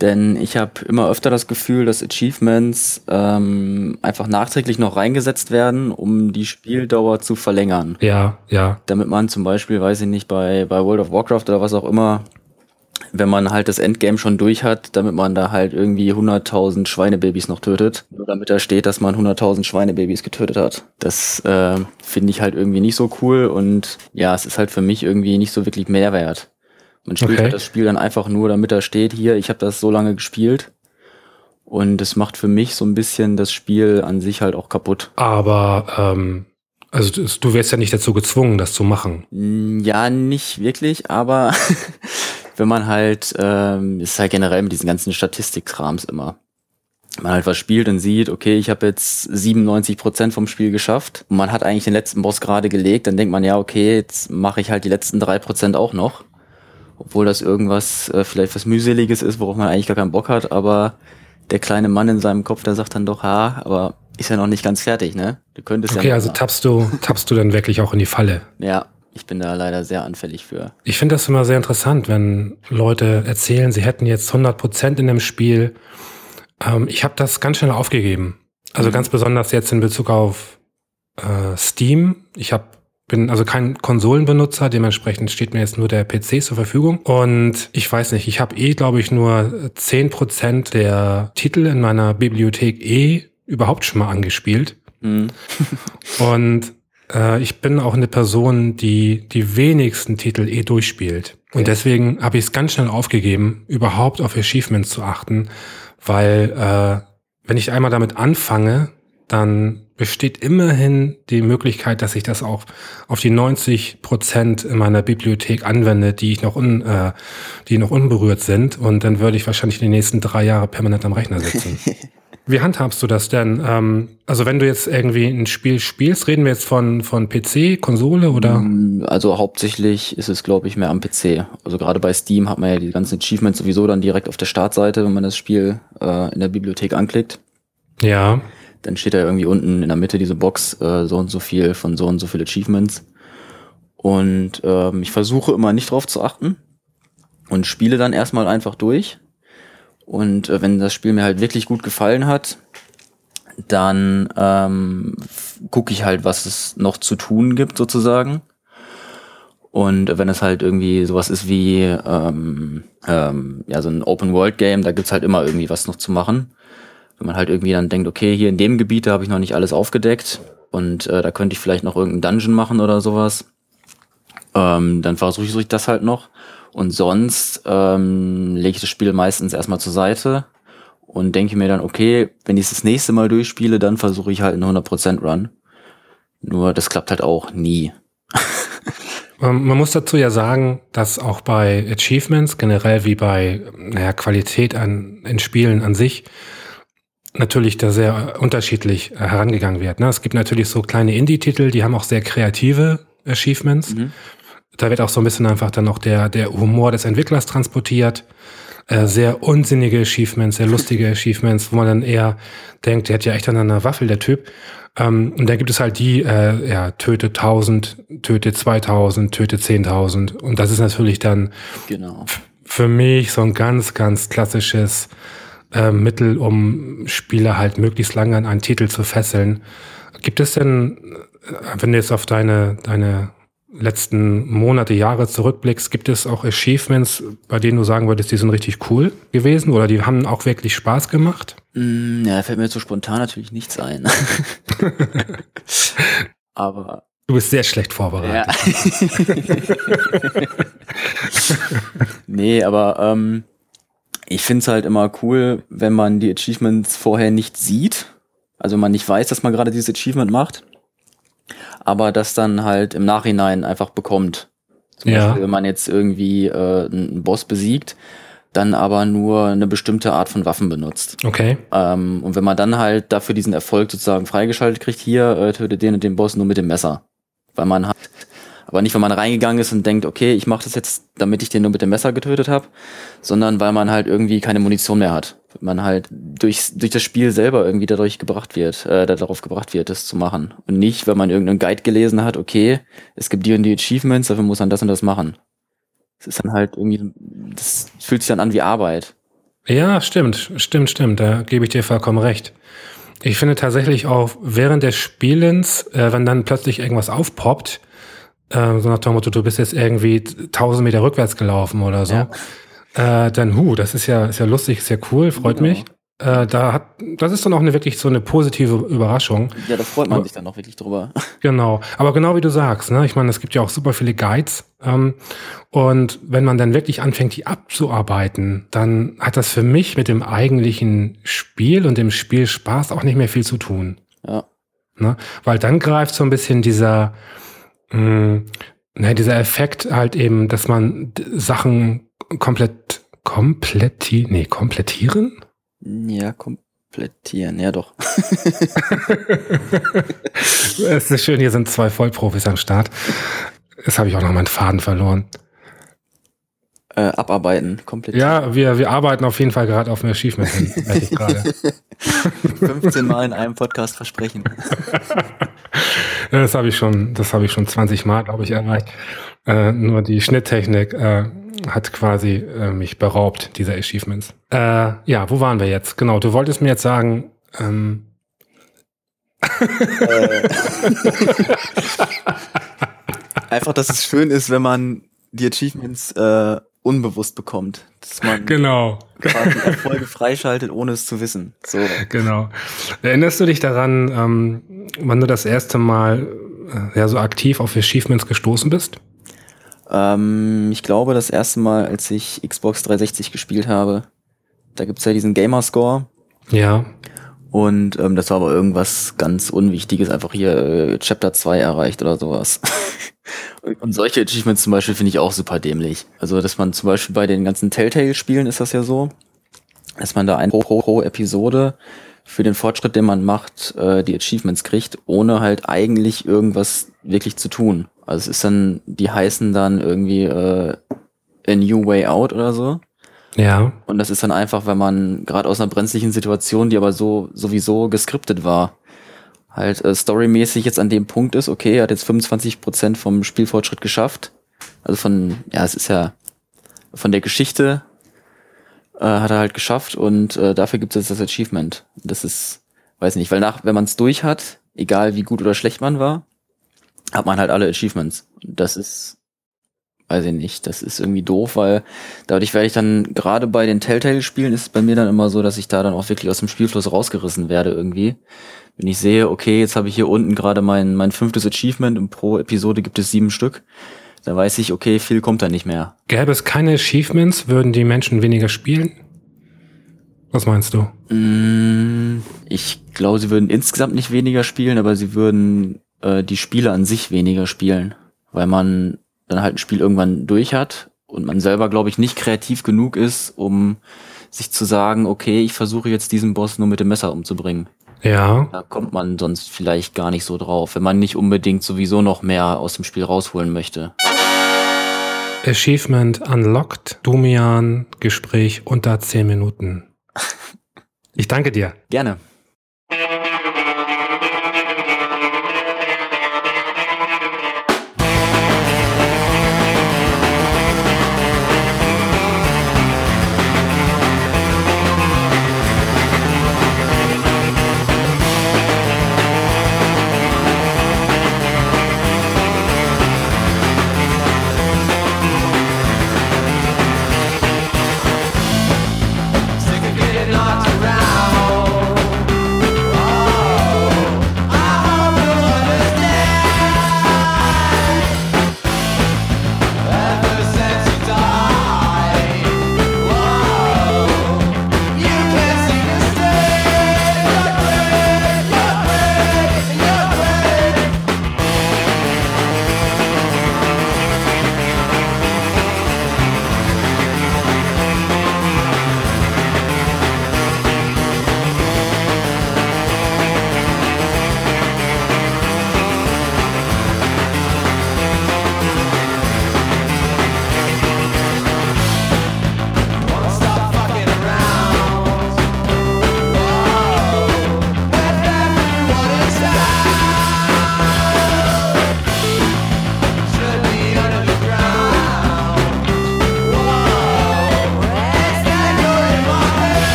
Denn ich habe immer öfter das Gefühl, dass Achievements ähm, einfach nachträglich noch reingesetzt werden, um die Spieldauer zu verlängern. Ja, ja. Damit man zum Beispiel, weiß ich nicht, bei, bei World of Warcraft oder was auch immer, wenn man halt das Endgame schon durch hat, damit man da halt irgendwie 100.000 Schweinebabys noch tötet, nur damit da steht, dass man 100.000 Schweinebabys getötet hat. Das äh, finde ich halt irgendwie nicht so cool und ja, es ist halt für mich irgendwie nicht so wirklich Mehrwert. Man spielt Okay. halt das Spiel dann einfach nur, damit da steht, hier, ich habe das so lange gespielt. Und es macht für mich so ein bisschen das Spiel an sich halt auch kaputt. Aber ähm, also du- wärst ja nicht dazu gezwungen, das zu machen. Ja, nicht wirklich, aber <laughs> wenn man halt, ähm, ist halt generell mit diesen ganzen Statistikkrams immer. Man halt was spielt und sieht, okay, ich habe jetzt 97% vom Spiel geschafft und man hat eigentlich den letzten Boss gerade gelegt, dann denkt man, ja, okay, jetzt mache ich halt die letzten 3% auch noch. Obwohl das irgendwas, äh, vielleicht was mühseliges ist, worauf man eigentlich gar keinen Bock hat, aber der kleine Mann in seinem Kopf, der sagt dann doch, ha, aber ist ja noch nicht ganz fertig, ne? Du könntest Okay, ja. noch also tappst du, tappst du dann wirklich auch in die Falle. Ja, ich bin da leider sehr anfällig für. Ich finde das immer sehr interessant, wenn Leute erzählen, sie hätten jetzt 100 Prozent in dem Spiel. Ähm, ich habe das ganz schnell aufgegeben. Also Mhm. ganz besonders jetzt in Bezug auf äh, Steam. Ich hab, bin also kein Konsolenbenutzer, dementsprechend steht mir jetzt nur der PC zur Verfügung. Und ich weiß nicht, ich habe eh, glaube ich, nur 10 Prozent der Titel in meiner Bibliothek eh überhaupt schon mal angespielt. Hm. Und äh, ich bin auch eine Person, die die wenigsten Titel eh durchspielt. Und deswegen habe ich es ganz schnell aufgegeben, überhaupt auf Achievements zu achten, weil äh, wenn ich einmal damit anfange, dann besteht immerhin die Möglichkeit, dass ich das auch auf die 90 Prozent in meiner Bibliothek anwende, die ich noch un, äh, die noch unberührt sind. Und dann würde ich wahrscheinlich die nächsten drei Jahre permanent am Rechner sitzen. <laughs> Wie handhabst du das denn? Ähm, also wenn du jetzt irgendwie ein Spiel spielst, reden wir jetzt von, von PC, Konsole oder? Mm, Also hauptsächlich ist es, glaube ich, mehr am PC. Also gerade bei Steam hat man ja die ganzen Achievements sowieso dann direkt auf der Startseite, wenn man das Spiel äh, in der Bibliothek anklickt. Ja, dann steht da irgendwie unten in der Mitte diese Box, äh, so und so viel von so und so viel Achievements. Und ähm, ich versuche immer nicht drauf zu achten und spiele dann erstmal einfach durch. Und äh, wenn das Spiel mir halt wirklich gut gefallen hat, dann ähm, gucke ich halt, was es noch zu tun gibt sozusagen. Und wenn es halt irgendwie sowas ist wie ähm, ähm, ja so ein Open World Game, da gibt's halt immer irgendwie was noch zu machen. Wenn man halt irgendwie dann denkt, okay, hier in dem Gebiet, habe ich noch nicht alles aufgedeckt und äh, da könnte ich vielleicht noch irgendeinen Dungeon machen oder sowas. Ähm, dann versuche ich das halt noch. Und sonst ähm, lege ich das Spiel meistens erstmal zur Seite und denke mir dann, okay, wenn ich es das nächste Mal durchspiele, dann versuche ich halt einen 100% Run. Nur das klappt halt auch nie. <laughs> Ähm, man muss dazu ja sagen, dass auch bei Achievements, generell wie bei naja, Qualität an, in Spielen an sich, natürlich da sehr unterschiedlich äh, herangegangen wird. Ne? Es gibt natürlich so kleine Indie-Titel, die haben auch sehr kreative Achievements. Mhm. Da wird auch so ein bisschen einfach dann noch der, der Humor des Entwicklers transportiert. Äh, sehr unsinnige Achievements, sehr lustige <laughs> Achievements, wo man dann eher denkt, der hat ja echt an einer Waffel, der Typ. Ähm, und da gibt es halt die, äh, ja, töte 1000, töte 2000, töte 10.000. Und das ist natürlich dann genau. für mich so ein ganz, ganz klassisches äh, Mittel, um Spieler halt möglichst lange an einen Titel zu fesseln. Gibt es denn, äh, wenn du jetzt auf deine, deine letzten Monate, Jahre zurückblickst, gibt es auch Achievements, bei denen du sagen würdest, die sind richtig cool gewesen oder die haben auch wirklich Spaß gemacht? Mm, ja, fällt mir so spontan natürlich nichts ein. <laughs> Aber. Du bist sehr schlecht vorbereitet. Ja. <laughs> nee, aber ähm, ich finde es halt immer cool, wenn man die Achievements vorher nicht sieht. Also man nicht weiß, dass man gerade dieses Achievement macht. Aber das dann halt im Nachhinein einfach bekommt. Zum ja. Beispiel, wenn man jetzt irgendwie äh, einen Boss besiegt, dann aber nur eine bestimmte Art von Waffen benutzt. Okay. Ähm, und wenn man dann halt dafür diesen Erfolg sozusagen freigeschaltet kriegt, hier äh, tötet den und den Boss nur mit dem Messer. Weil man hat aber nicht, wenn man reingegangen ist und denkt, okay, ich mache das jetzt, damit ich den nur mit dem Messer getötet habe, sondern weil man halt irgendwie keine Munition mehr hat. Man halt durch, durch das Spiel selber irgendwie dadurch gebracht wird, äh, darauf gebracht wird, das zu machen. Und nicht, wenn man irgendeinen Guide gelesen hat, okay, es gibt die und die Achievements, dafür muss man das und das machen. Es ist dann halt irgendwie, das fühlt sich dann an wie Arbeit. Ja, stimmt, stimmt, stimmt. Da gebe ich dir vollkommen recht. Ich finde tatsächlich auch während des Spielens, äh, wenn dann plötzlich irgendwas aufpoppt, äh, so nach dem Motto, du bist jetzt irgendwie 1000 Meter rückwärts gelaufen oder so, ja. Äh, dann, hu, das ist ja, ist ja lustig, ist ja cool, freut genau. mich. Äh, da hat, das ist dann auch eine wirklich so eine positive Überraschung. Ja, da freut man sich dann auch wirklich drüber. <laughs> Genau. Aber genau wie du sagst, ne, ich meine, es gibt ja auch super viele Guides. Ähm, und wenn man dann wirklich anfängt, die abzuarbeiten, dann hat das für mich mit dem eigentlichen Spiel und dem Spielspaß auch nicht mehr viel zu tun. Ja. Ne? Weil dann greift so ein bisschen dieser, mh, hm, ne, dieser Effekt halt eben, dass man Sachen komplett kompletti nee, komplettieren? Ja, komplettieren, ja doch. <laughs> es ist schön, hier sind zwei Vollprofis am Start. Jetzt habe ich auch noch meinen Faden verloren. Äh, abarbeiten, komplettieren. Ja, wir, wir arbeiten auf jeden Fall gerade auf ein Achievement hin, ich gerade. <laughs> 15 Mal in einem Podcast versprechen. <laughs> das habe ich schon, das habe ich schon 20 Mal, glaube ich, erreicht. Äh, nur die Schnitttechnik äh, hat quasi äh, mich beraubt, dieser Achievements. Äh, ja, wo waren wir jetzt? Genau, du wolltest mir jetzt sagen, ähm äh. <laughs> Einfach, dass es schön ist, wenn man die Achievements äh, unbewusst bekommt. Dass man genau. quasi Erfolge freischaltet, ohne es zu wissen. So. Genau. Erinnerst du dich daran, ähm, wann du das erste Mal äh, ja, so aktiv auf Achievements gestoßen bist? Ähm, ich glaube, das erste Mal, als ich Xbox 360 gespielt habe, da gibt's ja diesen Gamerscore. Ja. Und ähm, das war aber irgendwas ganz Unwichtiges, einfach hier äh, Chapter 2 erreicht oder sowas. und, <laughs> und solche Achievements zum Beispiel finde ich auch super dämlich. Also, dass man zum Beispiel bei den ganzen Telltale-Spielen ist das ja so, dass man da ein pro, pro, pro Episode für den Fortschritt, den man macht, äh, die Achievements kriegt, ohne halt eigentlich irgendwas wirklich zu tun. Also es ist dann, die heißen dann irgendwie äh, A New Way Out oder so. Ja. Und das ist dann einfach, wenn man gerade aus einer brenzlichen Situation, die aber so sowieso geskriptet war, halt äh, storymäßig jetzt an dem Punkt ist, okay, er hat jetzt 25 Prozent vom Spielfortschritt geschafft. Also von, ja, es ist ja von der Geschichte äh, hat er halt geschafft und äh, dafür gibt es jetzt das Achievement. Das ist, weiß nicht, weil nach, wenn man es durch hat, egal wie gut oder schlecht man war, hat man halt alle Achievements. Das ist, weiß ich nicht, das ist irgendwie doof, weil dadurch werde ich dann, gerade bei den Telltale-Spielen ist es bei mir dann immer so, dass ich da dann auch wirklich aus dem Spielfluss rausgerissen werde irgendwie. Wenn ich sehe, okay, jetzt habe ich hier unten gerade mein, mein fünftes Achievement und pro Episode gibt es sieben Stück, dann weiß ich, okay, viel kommt da nicht mehr. Gäbe es keine Achievements, würden die Menschen weniger spielen? Was meinst du? Mm, Ich glaube, sie würden insgesamt nicht weniger spielen, aber sie würden äh, die Spiele an sich weniger spielen, weil man dann halt ein Spiel irgendwann durch hat und man selber, glaube ich, nicht kreativ genug ist, um sich zu sagen, okay, ich versuche jetzt diesen Boss nur mit dem Messer umzubringen. Ja. Da kommt man sonst vielleicht gar nicht so drauf, wenn man nicht unbedingt sowieso noch mehr aus dem Spiel rausholen möchte. Achievement unlocked. Dumian, Gespräch unter 10 Minuten. <laughs> Ich danke dir. Gerne.